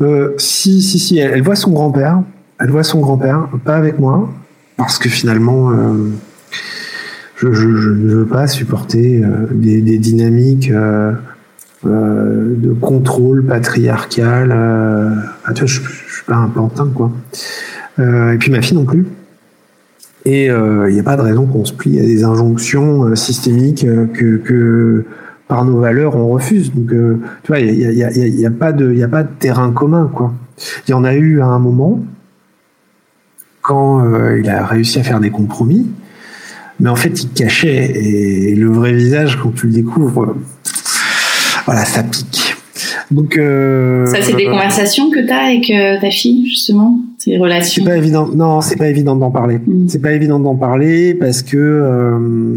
euh si, si, si, elle, voit son grand-père. Elle voit son grand-père, pas avec moi, parce que finalement, je, je, je, ne veux pas supporter des, des, dynamiques de contrôle patriarcal. Ah, tu vois, je, je, suis pas un pantin, quoi. Euh, et puis ma fille non plus. Et il euh, n'y a pas de raison qu'on se plie à des injonctions euh, systémiques que, que, par nos valeurs on refuse. Donc tu vois, il n'y a, y a, y pas de, il a pas de terrain commun quoi. Il y en a eu à un moment quand il a réussi à faire des compromis, mais en fait il cachait et le vrai visage quand tu le découvres, voilà, ça pique. Donc ça c'est des conversations que tu as avec ta fille justement ces relations? C'est pas évident. Non, c'est pas évident d'en parler. Mm. C'est pas évident d'en parler parce que. Euh,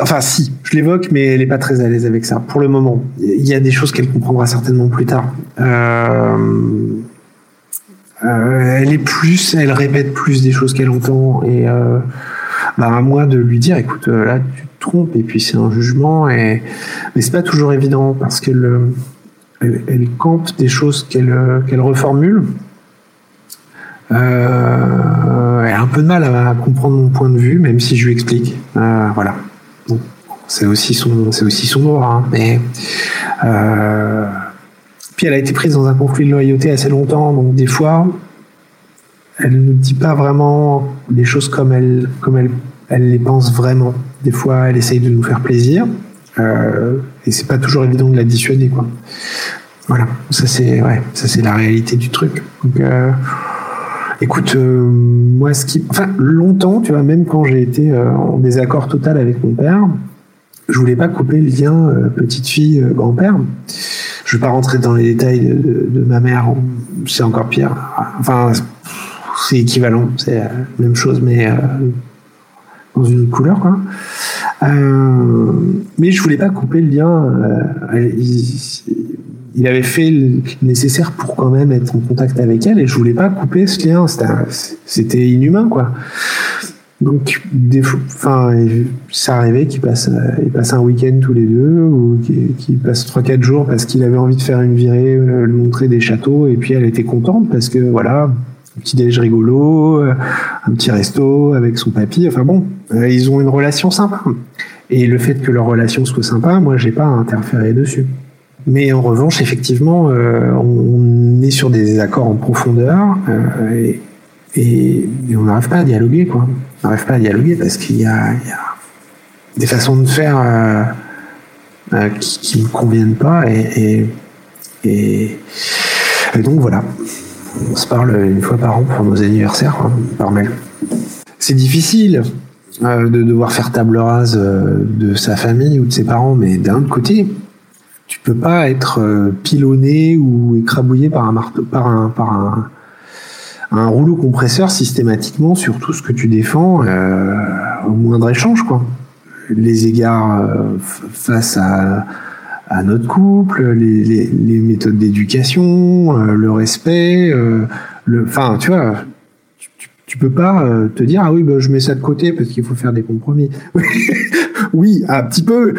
enfin, si, je l'évoque, mais elle est pas très à l'aise avec ça pour le moment. Il y a des choses qu'elle comprendra certainement plus tard. Euh, euh, elle est plus, elle répète plus des choses qu'elle entend et euh, bah, à moi de lui dire, écoute, euh, là tu te trompes et puis c'est un jugement et mais c'est pas toujours évident parce qu'elle elle, elle campe des choses qu'elle qu'elle reformule euh, elle a un peu de mal à, comprendre mon point de vue, même si je lui explique. Euh, voilà. C'est aussi son, c'est aussi son droit. Hein, mais euh, puis elle a été prise dans un conflit de loyauté assez longtemps, donc des fois, elle ne dit pas vraiment les choses comme elle, comme elle, elle les pense vraiment. Des fois, elle essaye de nous faire plaisir, euh, et c'est pas toujours évident de la dissuader. Voilà, ça c'est, ouais, ça c'est la réalité du truc. Euh, Écoute, euh, moi, ce qui, enfin, longtemps, tu vois, même quand j'ai été euh, en désaccord total avec mon père, je voulais pas couper le lien petite fille grand-père. Je vais pas rentrer dans les détails de, ma mère, c'est encore pire. Enfin, c'est équivalent, c'est la même chose, mais dans une autre couleur, quoi. mais je voulais pas couper le lien il avait fait le nécessaire pour quand même être en contact avec elle et je voulais pas couper ce lien. C'était inhumain, quoi. Donc, des enfin, ça arrivait qu'il passe, il passe un week-end tous les deux ou qu'il passe 3-4 jours parce qu'il avait envie de faire une virée, euh, lui montrer des châteaux et puis elle était contente parce que voilà, un petit déj rigolo, euh, un petit resto avec son papy. Enfin bon, euh, ils ont une relation sympa. Et le fait que leur relation soit sympa, moi, j'ai pas à interférer dessus. Mais en revanche, effectivement, euh, on est sur des accords en profondeur et, on n'arrive pas à dialoguer, quoi. On n'arrive pas à dialoguer parce qu'il y, a, des façons de faire qui, ne me conviennent pas et, donc voilà. On se parle une fois par an pour nos anniversaires, par mail. C'est difficile de devoir faire table rase de sa famille ou de ses parents, mais d'un autre côté, tu peux pas être euh, pilonné ou écrabouillé par un marteau, par un, par un, rouleau compresseur systématiquement sur tout ce que tu défends euh, au moindre échange, quoi. Les égards euh, face à, à notre couple, les, les, les méthodes d'éducation, euh, le respect, le, enfin, tu vois, tu, tu, peux pas te dire ah oui, bah, je mets ça de côté parce qu'il faut faire des compromis. oui, un petit peu,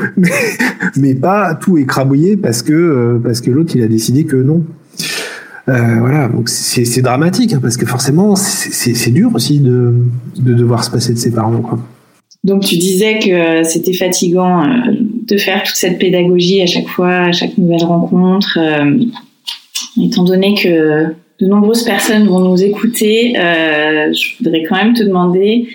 mais, pas tout écrabouillé parce que euh, parce que l'autre il a décidé que non. Euh, voilà, donc c'est dramatique hein, parce que forcément c'est dur aussi de, de devoir se passer de ses parents. Quoi. Donc tu disais que c'était fatigant euh, de faire toute cette pédagogie à chaque fois, à chaque nouvelle rencontre. étant donné que de nombreuses personnes vont nous écouter, je voudrais quand même te demander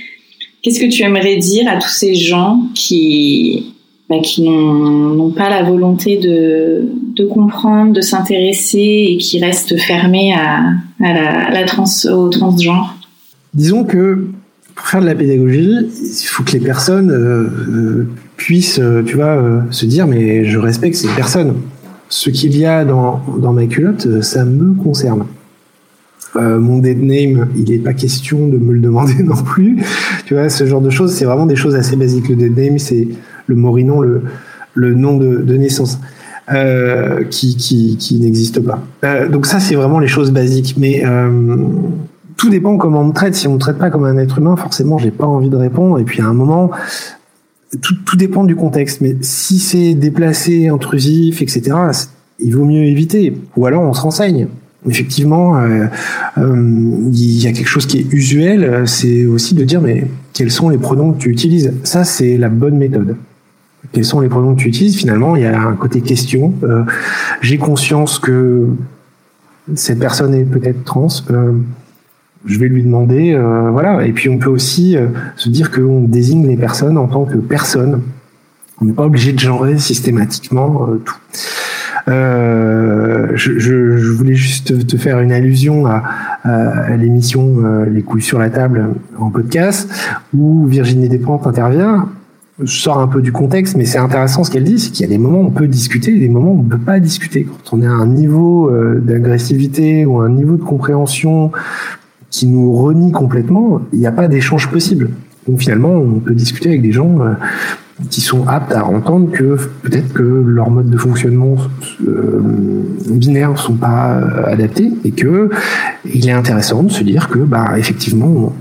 Qu'est-ce que tu aimerais dire à tous ces gens qui, bah, qui n'ont pas la volonté de, comprendre, de s'intéresser et qui restent fermés à, à la, la trans, au transgenre? Disons que pour faire de la pédagogie, il faut que les personnes euh, puissent, tu vois, se dire mais je respecte ces personnes. Ce qu'il y a dans, dans ma culotte, ça me concerne. Euh, mon dead name, il n'est pas question de me le demander non plus. Tu vois, ce genre de choses, c'est vraiment des choses assez basiques. Le dead name, c'est le morinon, le, le nom de, de naissance. Euh, qui, qui, qui n'existe pas. Euh, donc ça, c'est vraiment les choses basiques. Mais euh, tout dépend comment on me traite. Si on me traite pas comme un être humain, forcément, j'ai pas envie de répondre. Et puis à un moment, tout, tout dépend du contexte. Mais si c'est déplacé, intrusif, etc., il vaut mieux éviter. Ou alors on se renseigne effectivement, euh, euh, il y a quelque chose qui est usuel, euh, c'est aussi de dire mais quels sont les pronoms que tu utilises? Ça, c'est la bonne méthode. Quels sont les pronoms que tu utilises? Finalement, il y a un côté question. J'ai conscience que cette personne est peut-être trans. Je vais lui demander, voilà. Et puis on peut aussi se dire qu'on désigne les personnes en tant que personnes. On n'est pas obligé de genrer systématiquement tout. Euh, je, je, je, voulais juste te faire une allusion à, à l'émission euh, Les couilles sur la table en podcast où Virginie Despentes intervient. Je sors un peu du contexte, mais c'est intéressant ce qu'elle dit, c'est qu'il y a des moments où on peut discuter des moments où on ne peut pas discuter. Quand on est à un niveau euh, d'agressivité ou un niveau de compréhension qui nous renie complètement, il n'y a pas d'échange possible. Donc finalement, on peut discuter avec des gens qui sont aptes à entendre que peut-être que leurs modes de fonctionnement euh, binaires sont pas euh, adaptés et que il est intéressant de se dire que bah effectivement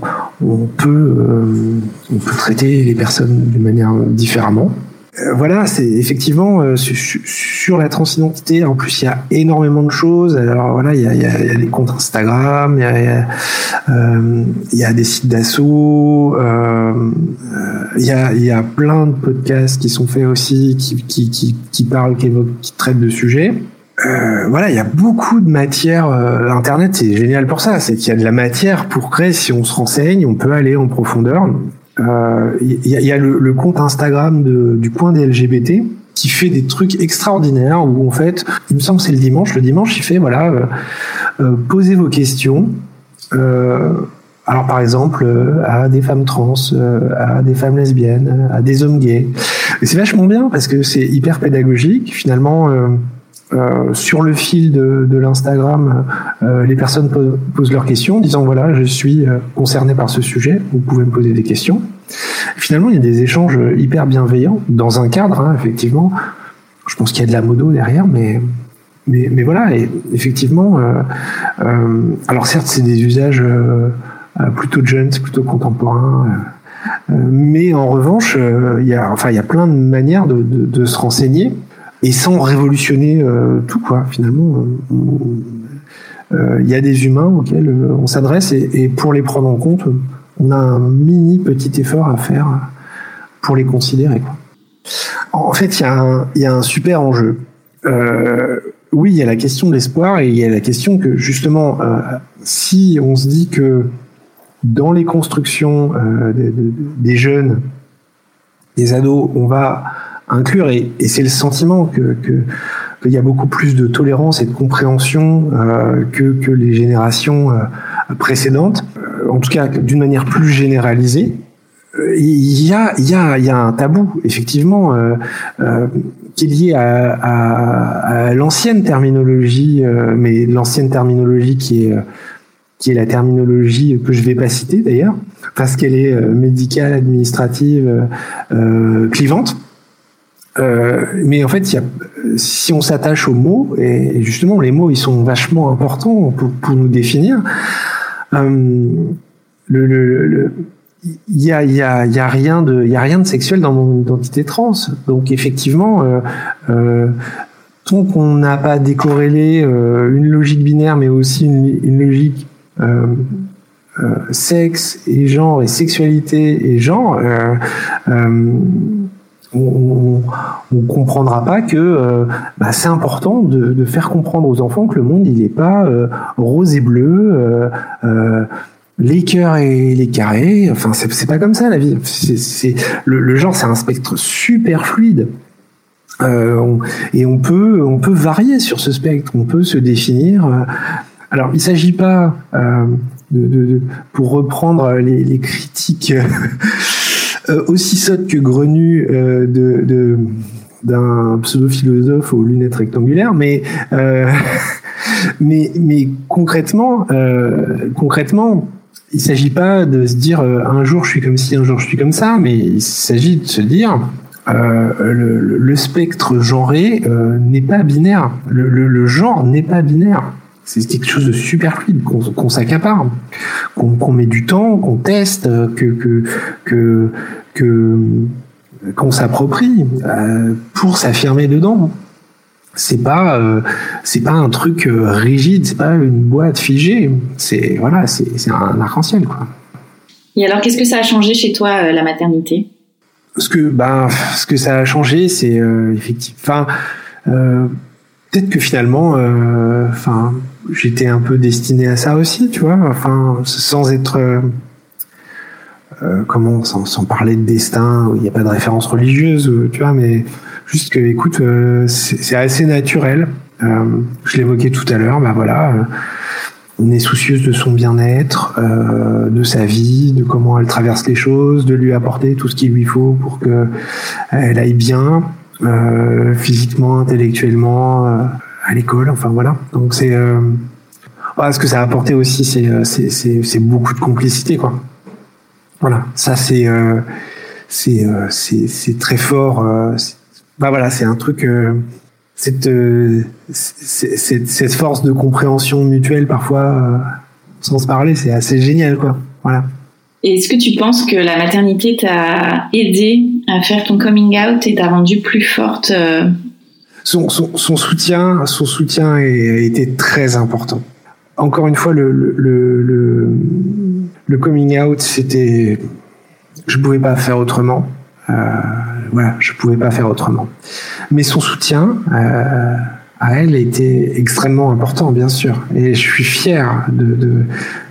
on, peut euh, on peut traiter les personnes d'une manière différemment euh, voilà, c'est effectivement euh, sur la transidentité. En plus, il y a énormément de choses. Alors voilà, il y a, y des comptes Instagram, il y a, euh, des sites d'assaut, il y, a, y a plein de podcasts qui sont faits aussi, qui, qui, qui, qui parlent, qui, qui traitent de sujets. Euh, voilà, il y a beaucoup de matière. Internet, c'est génial pour ça. C'est qu'il y a de la matière pour créer. Si on se renseigne, on peut aller en profondeur. Il euh, y, a le, compte Instagram du point des LGBT qui fait des trucs extraordinaires où en fait, il me semble que c'est le dimanche. Le dimanche, il fait voilà, euh, euh posez vos questions. Euh, alors par exemple à des femmes trans, à des femmes lesbiennes, à des hommes gays. Et c'est vachement bien parce que c'est hyper pédagogique. Finalement, euh, sur le fil de, l'Instagram, euh, les personnes posent leurs questions, disant voilà, je suis euh, concerné par ce sujet, vous pouvez me poser des questions. finalement, il y a des échanges hyper bienveillants dans un cadre, hein, effectivement. Je pense qu'il y a de la modo derrière, mais mais, voilà, et effectivement. alors certes, c'est des usages plutôt jeunes, plutôt contemporains. mais en revanche, il y a, enfin, il y a plein de manières de se renseigner et sans révolutionner euh, tout quoi finalement il euh, euh, y a des humains auxquels on s'adresse et, et, pour les prendre en compte on a un mini petit effort à faire pour les considérer quoi. en fait il y, a un, y a un super enjeu oui il y a la question de l'espoir et il y a la question que justement si on se dit que dans les constructions des, des jeunes des ados on va inclure. Et, c'est le sentiment que, qu'il y a beaucoup plus de tolérance et de compréhension euh, que, que les générations euh, précédentes, euh, en tout cas d'une manière plus généralisée. Il y a, y a, y a un tabou, effectivement, qui est lié à, à, l'ancienne terminologie, mais l'ancienne terminologie qui est qui est la terminologie que je vais pas citer d'ailleurs, parce qu'elle est médicale, administrative, clivante. Euh, mais en fait, si on s'attache aux mots, et justement les mots ils sont vachement importants pour, nous définir, il y a, rien de sexuel dans mon identité trans. Donc effectivement euh, euh, tant qu'on n'a pas décorrélé une logique binaire mais aussi une, logique sexe et genre et sexualité et genre on, on, comprendra pas que euh, bah, c'est important de, de, faire comprendre aux enfants que le monde il n'est pas euh, rose et bleu, euh, euh, les cœurs et les carrés. Enfin, c'est pas comme ça la vie. C'est le, le, genre, c'est un spectre super fluide. On, et on peut on peut varier sur ce spectre. On peut se définir. alors, il s'agit pas de, pour reprendre les, les critiques aussi sottes que grenues de, d'un pseudo-philosophe aux lunettes rectangulaires, mais mais mais concrètement concrètement il s'agit pas de se dire un jour je suis comme ci, un jour je suis comme ça, mais il s'agit de se dire euh, le, le, spectre genré euh, n'est pas binaire. Le, le, le genre n'est pas binaire. C'est quelque chose de super fluide qu'on s'accapare, qu'on met du temps, qu'on teste, que que que que qu'on s'approprie euh, pour s'affirmer dedans. C'est pas euh, c'est pas un truc euh, rigide, c'est pas une boîte figée. C'est voilà, c'est un arc-en-ciel quoi. Et alors, qu'est-ce que ça a changé chez toi la maternité? Ce que bah ce que ça a changé c'est euh, effectivement enfin euh, peut-être que finalement euh, enfin j'étais un peu destiné à ça aussi tu vois. Enfin sans être comment sans, sans, parler de destin il n'y a pas de référence religieuse tu vois mais juste que écoute c'est assez naturel. Je l'évoquais tout à l'heure bah voilà on est soucieuse de son bien-être, euh, de sa vie, de comment elle traverse les choses, de lui apporter tout ce qu'il lui faut pour que elle aille bien, euh, physiquement, intellectuellement, euh, l'école. Enfin voilà. Donc c'est ce que ça a apporté aussi, c'est c'est beaucoup de complicité quoi. Voilà, ça c'est c'est c'est très fort. bah voilà, c'est un truc cette, euh, cette, cette, force de compréhension mutuelle parfois euh, sans se parler, c'est assez génial quoi. Voilà. Est-ce que tu penses que la maternité t'a aidé à faire ton coming out et t'a rendu plus forte euh? Son, soutien, son soutien a été très important. Encore une fois, le, coming out, c'était, je pouvais pas faire autrement. Euh, voilà, je pouvais pas faire autrement. Mais son soutien euh, à elle était extrêmement important, bien sûr. Et je suis fier de,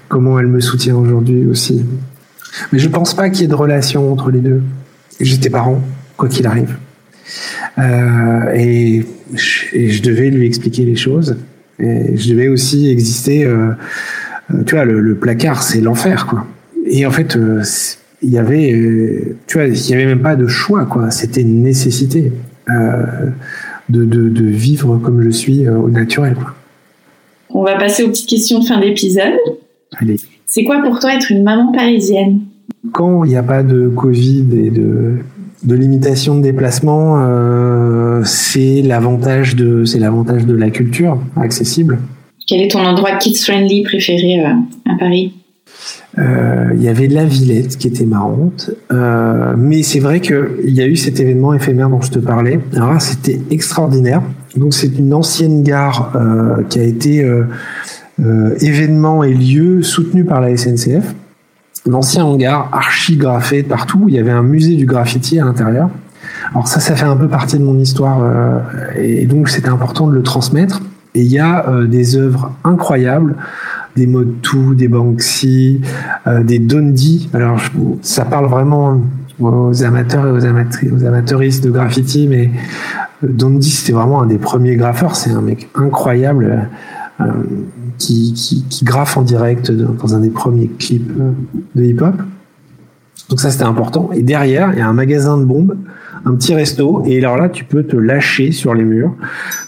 comment elle me soutient aujourd'hui aussi. Mais je pense pas qu'il y ait de relation entre les deux. J'étais parent, quoi qu'il arrive. Euh, et, je, devais lui expliquer les choses. Et je devais aussi exister. tu vois, le, le placard, c'est l'enfer, quoi. Et en fait, il y avait, euh, tu vois, il y avait même pas de choix, quoi. C'était une nécessité euh, de, de, de, vivre comme je suis euh, au naturel. Quoi. On va passer aux petites questions de fin d'épisode. Allez. C'est quoi pour toi être une maman parisienne? Quand il n'y a pas de Covid et de, de limitation de déplacement, euh, c'est l'avantage de, c'est l'avantage de la culture accessible. Quel est ton endroit kids friendly préféré à Paris? Euh, il y avait la Villette qui était marrante, euh, mais c'est vrai qu'il y a eu cet événement éphémère dont je te parlais. Alors c'était extraordinaire. Donc c'est une ancienne gare euh, qui a été événement et lieu soutenu par la SNCF. L'ancien hangar archigraphé partout. Il y avait un musée du graffiti à l'intérieur. Alors ça, ça fait un peu partie de mon histoire et donc c'était important de le transmettre. Et il y a des œuvres incroyables des Motu, des Banksy, euh, des Dondi. Alors, ça parle vraiment aux amateurs et aux, aux amateuristes de graffiti, mais euh, Dondi, c'était vraiment un des premiers graffeurs. C'est un mec incroyable euh, qui, qui, graffe en direct dans un des premiers clips de hip-hop. Donc ça, c'était important. Et derrière, il y a un magasin de bombes un petit resto. Et alors là tu peux te lâcher sur les murs.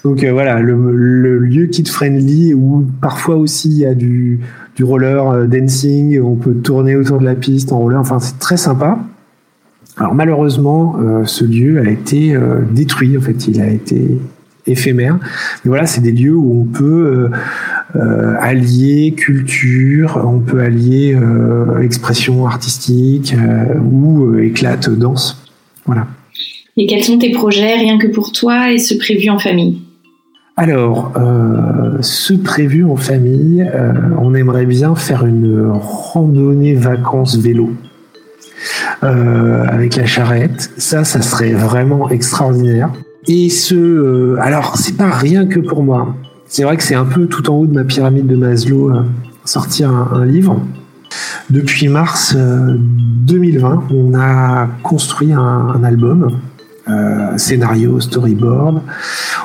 Donc euh, voilà le, lieu kid friendly où parfois aussi il y a du, roller euh, dancing. On peut tourner autour de la piste en roller. Enfin c'est très sympa. Alors malheureusement euh, ce lieu a été détruit en fait. Il a été éphémère mais voilà c'est des lieux où on peut allier culture, on peut allier expression artistique ou éclate danse. Voilà. Et quels sont tes projets rien que pour toi et ce prévu en famille? Alors, euh, ce prévu en famille, euh, on aimerait bien faire une randonnée vacances vélo euh, avec la charrette. Ça, ça serait vraiment extraordinaire. Et ce, alors c'est pas rien que pour moi. C'est vrai que c'est un peu tout en haut de ma pyramide de Maslow sortir un, livre. Depuis mars 2020, on a construit un album euh, scénario, storyboard.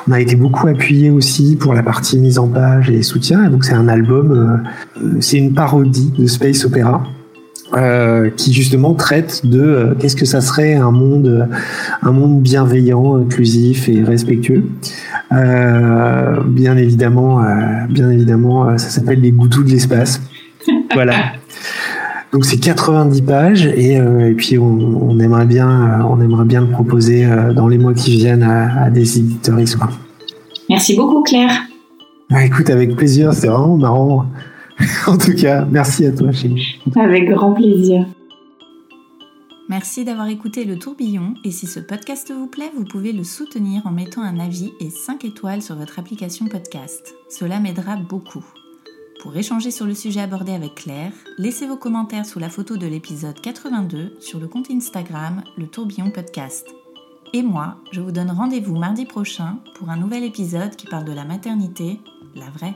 On a été beaucoup appuyé aussi pour la partie mise en page et soutien. donc c'est un album, c'est une parodie de space opéra. Euh, qui justement traite de euh, qu'est-ce que ça serait un monde, un monde bienveillant, inclusif et respectueux. Euh, bien évidemment, bien évidemment, ça s'appelle les goutous de l'espace. voilà. Donc c'est 90 pages et, et puis on, on, aimerait bien, on aimerait bien le proposer dans les mois qui viennent à, à des éditeurs. Merci beaucoup Claire. Bah, écoute, avec plaisir, c'est vraiment marrant. en tout cas, merci à toi, Chérie. Avec grand plaisir. Merci d'avoir écouté le tourbillon et si ce podcast vous plaît, vous pouvez le soutenir en mettant un avis et 5 étoiles sur votre application podcast. Cela m'aidera beaucoup. Pour échanger sur le sujet abordé avec Claire, laissez vos commentaires sous la photo de l'épisode 82 sur le compte Instagram Le Tourbillon Podcast. Et moi, je vous donne rendez-vous mardi prochain pour un nouvel épisode qui parle de la maternité, la vraie.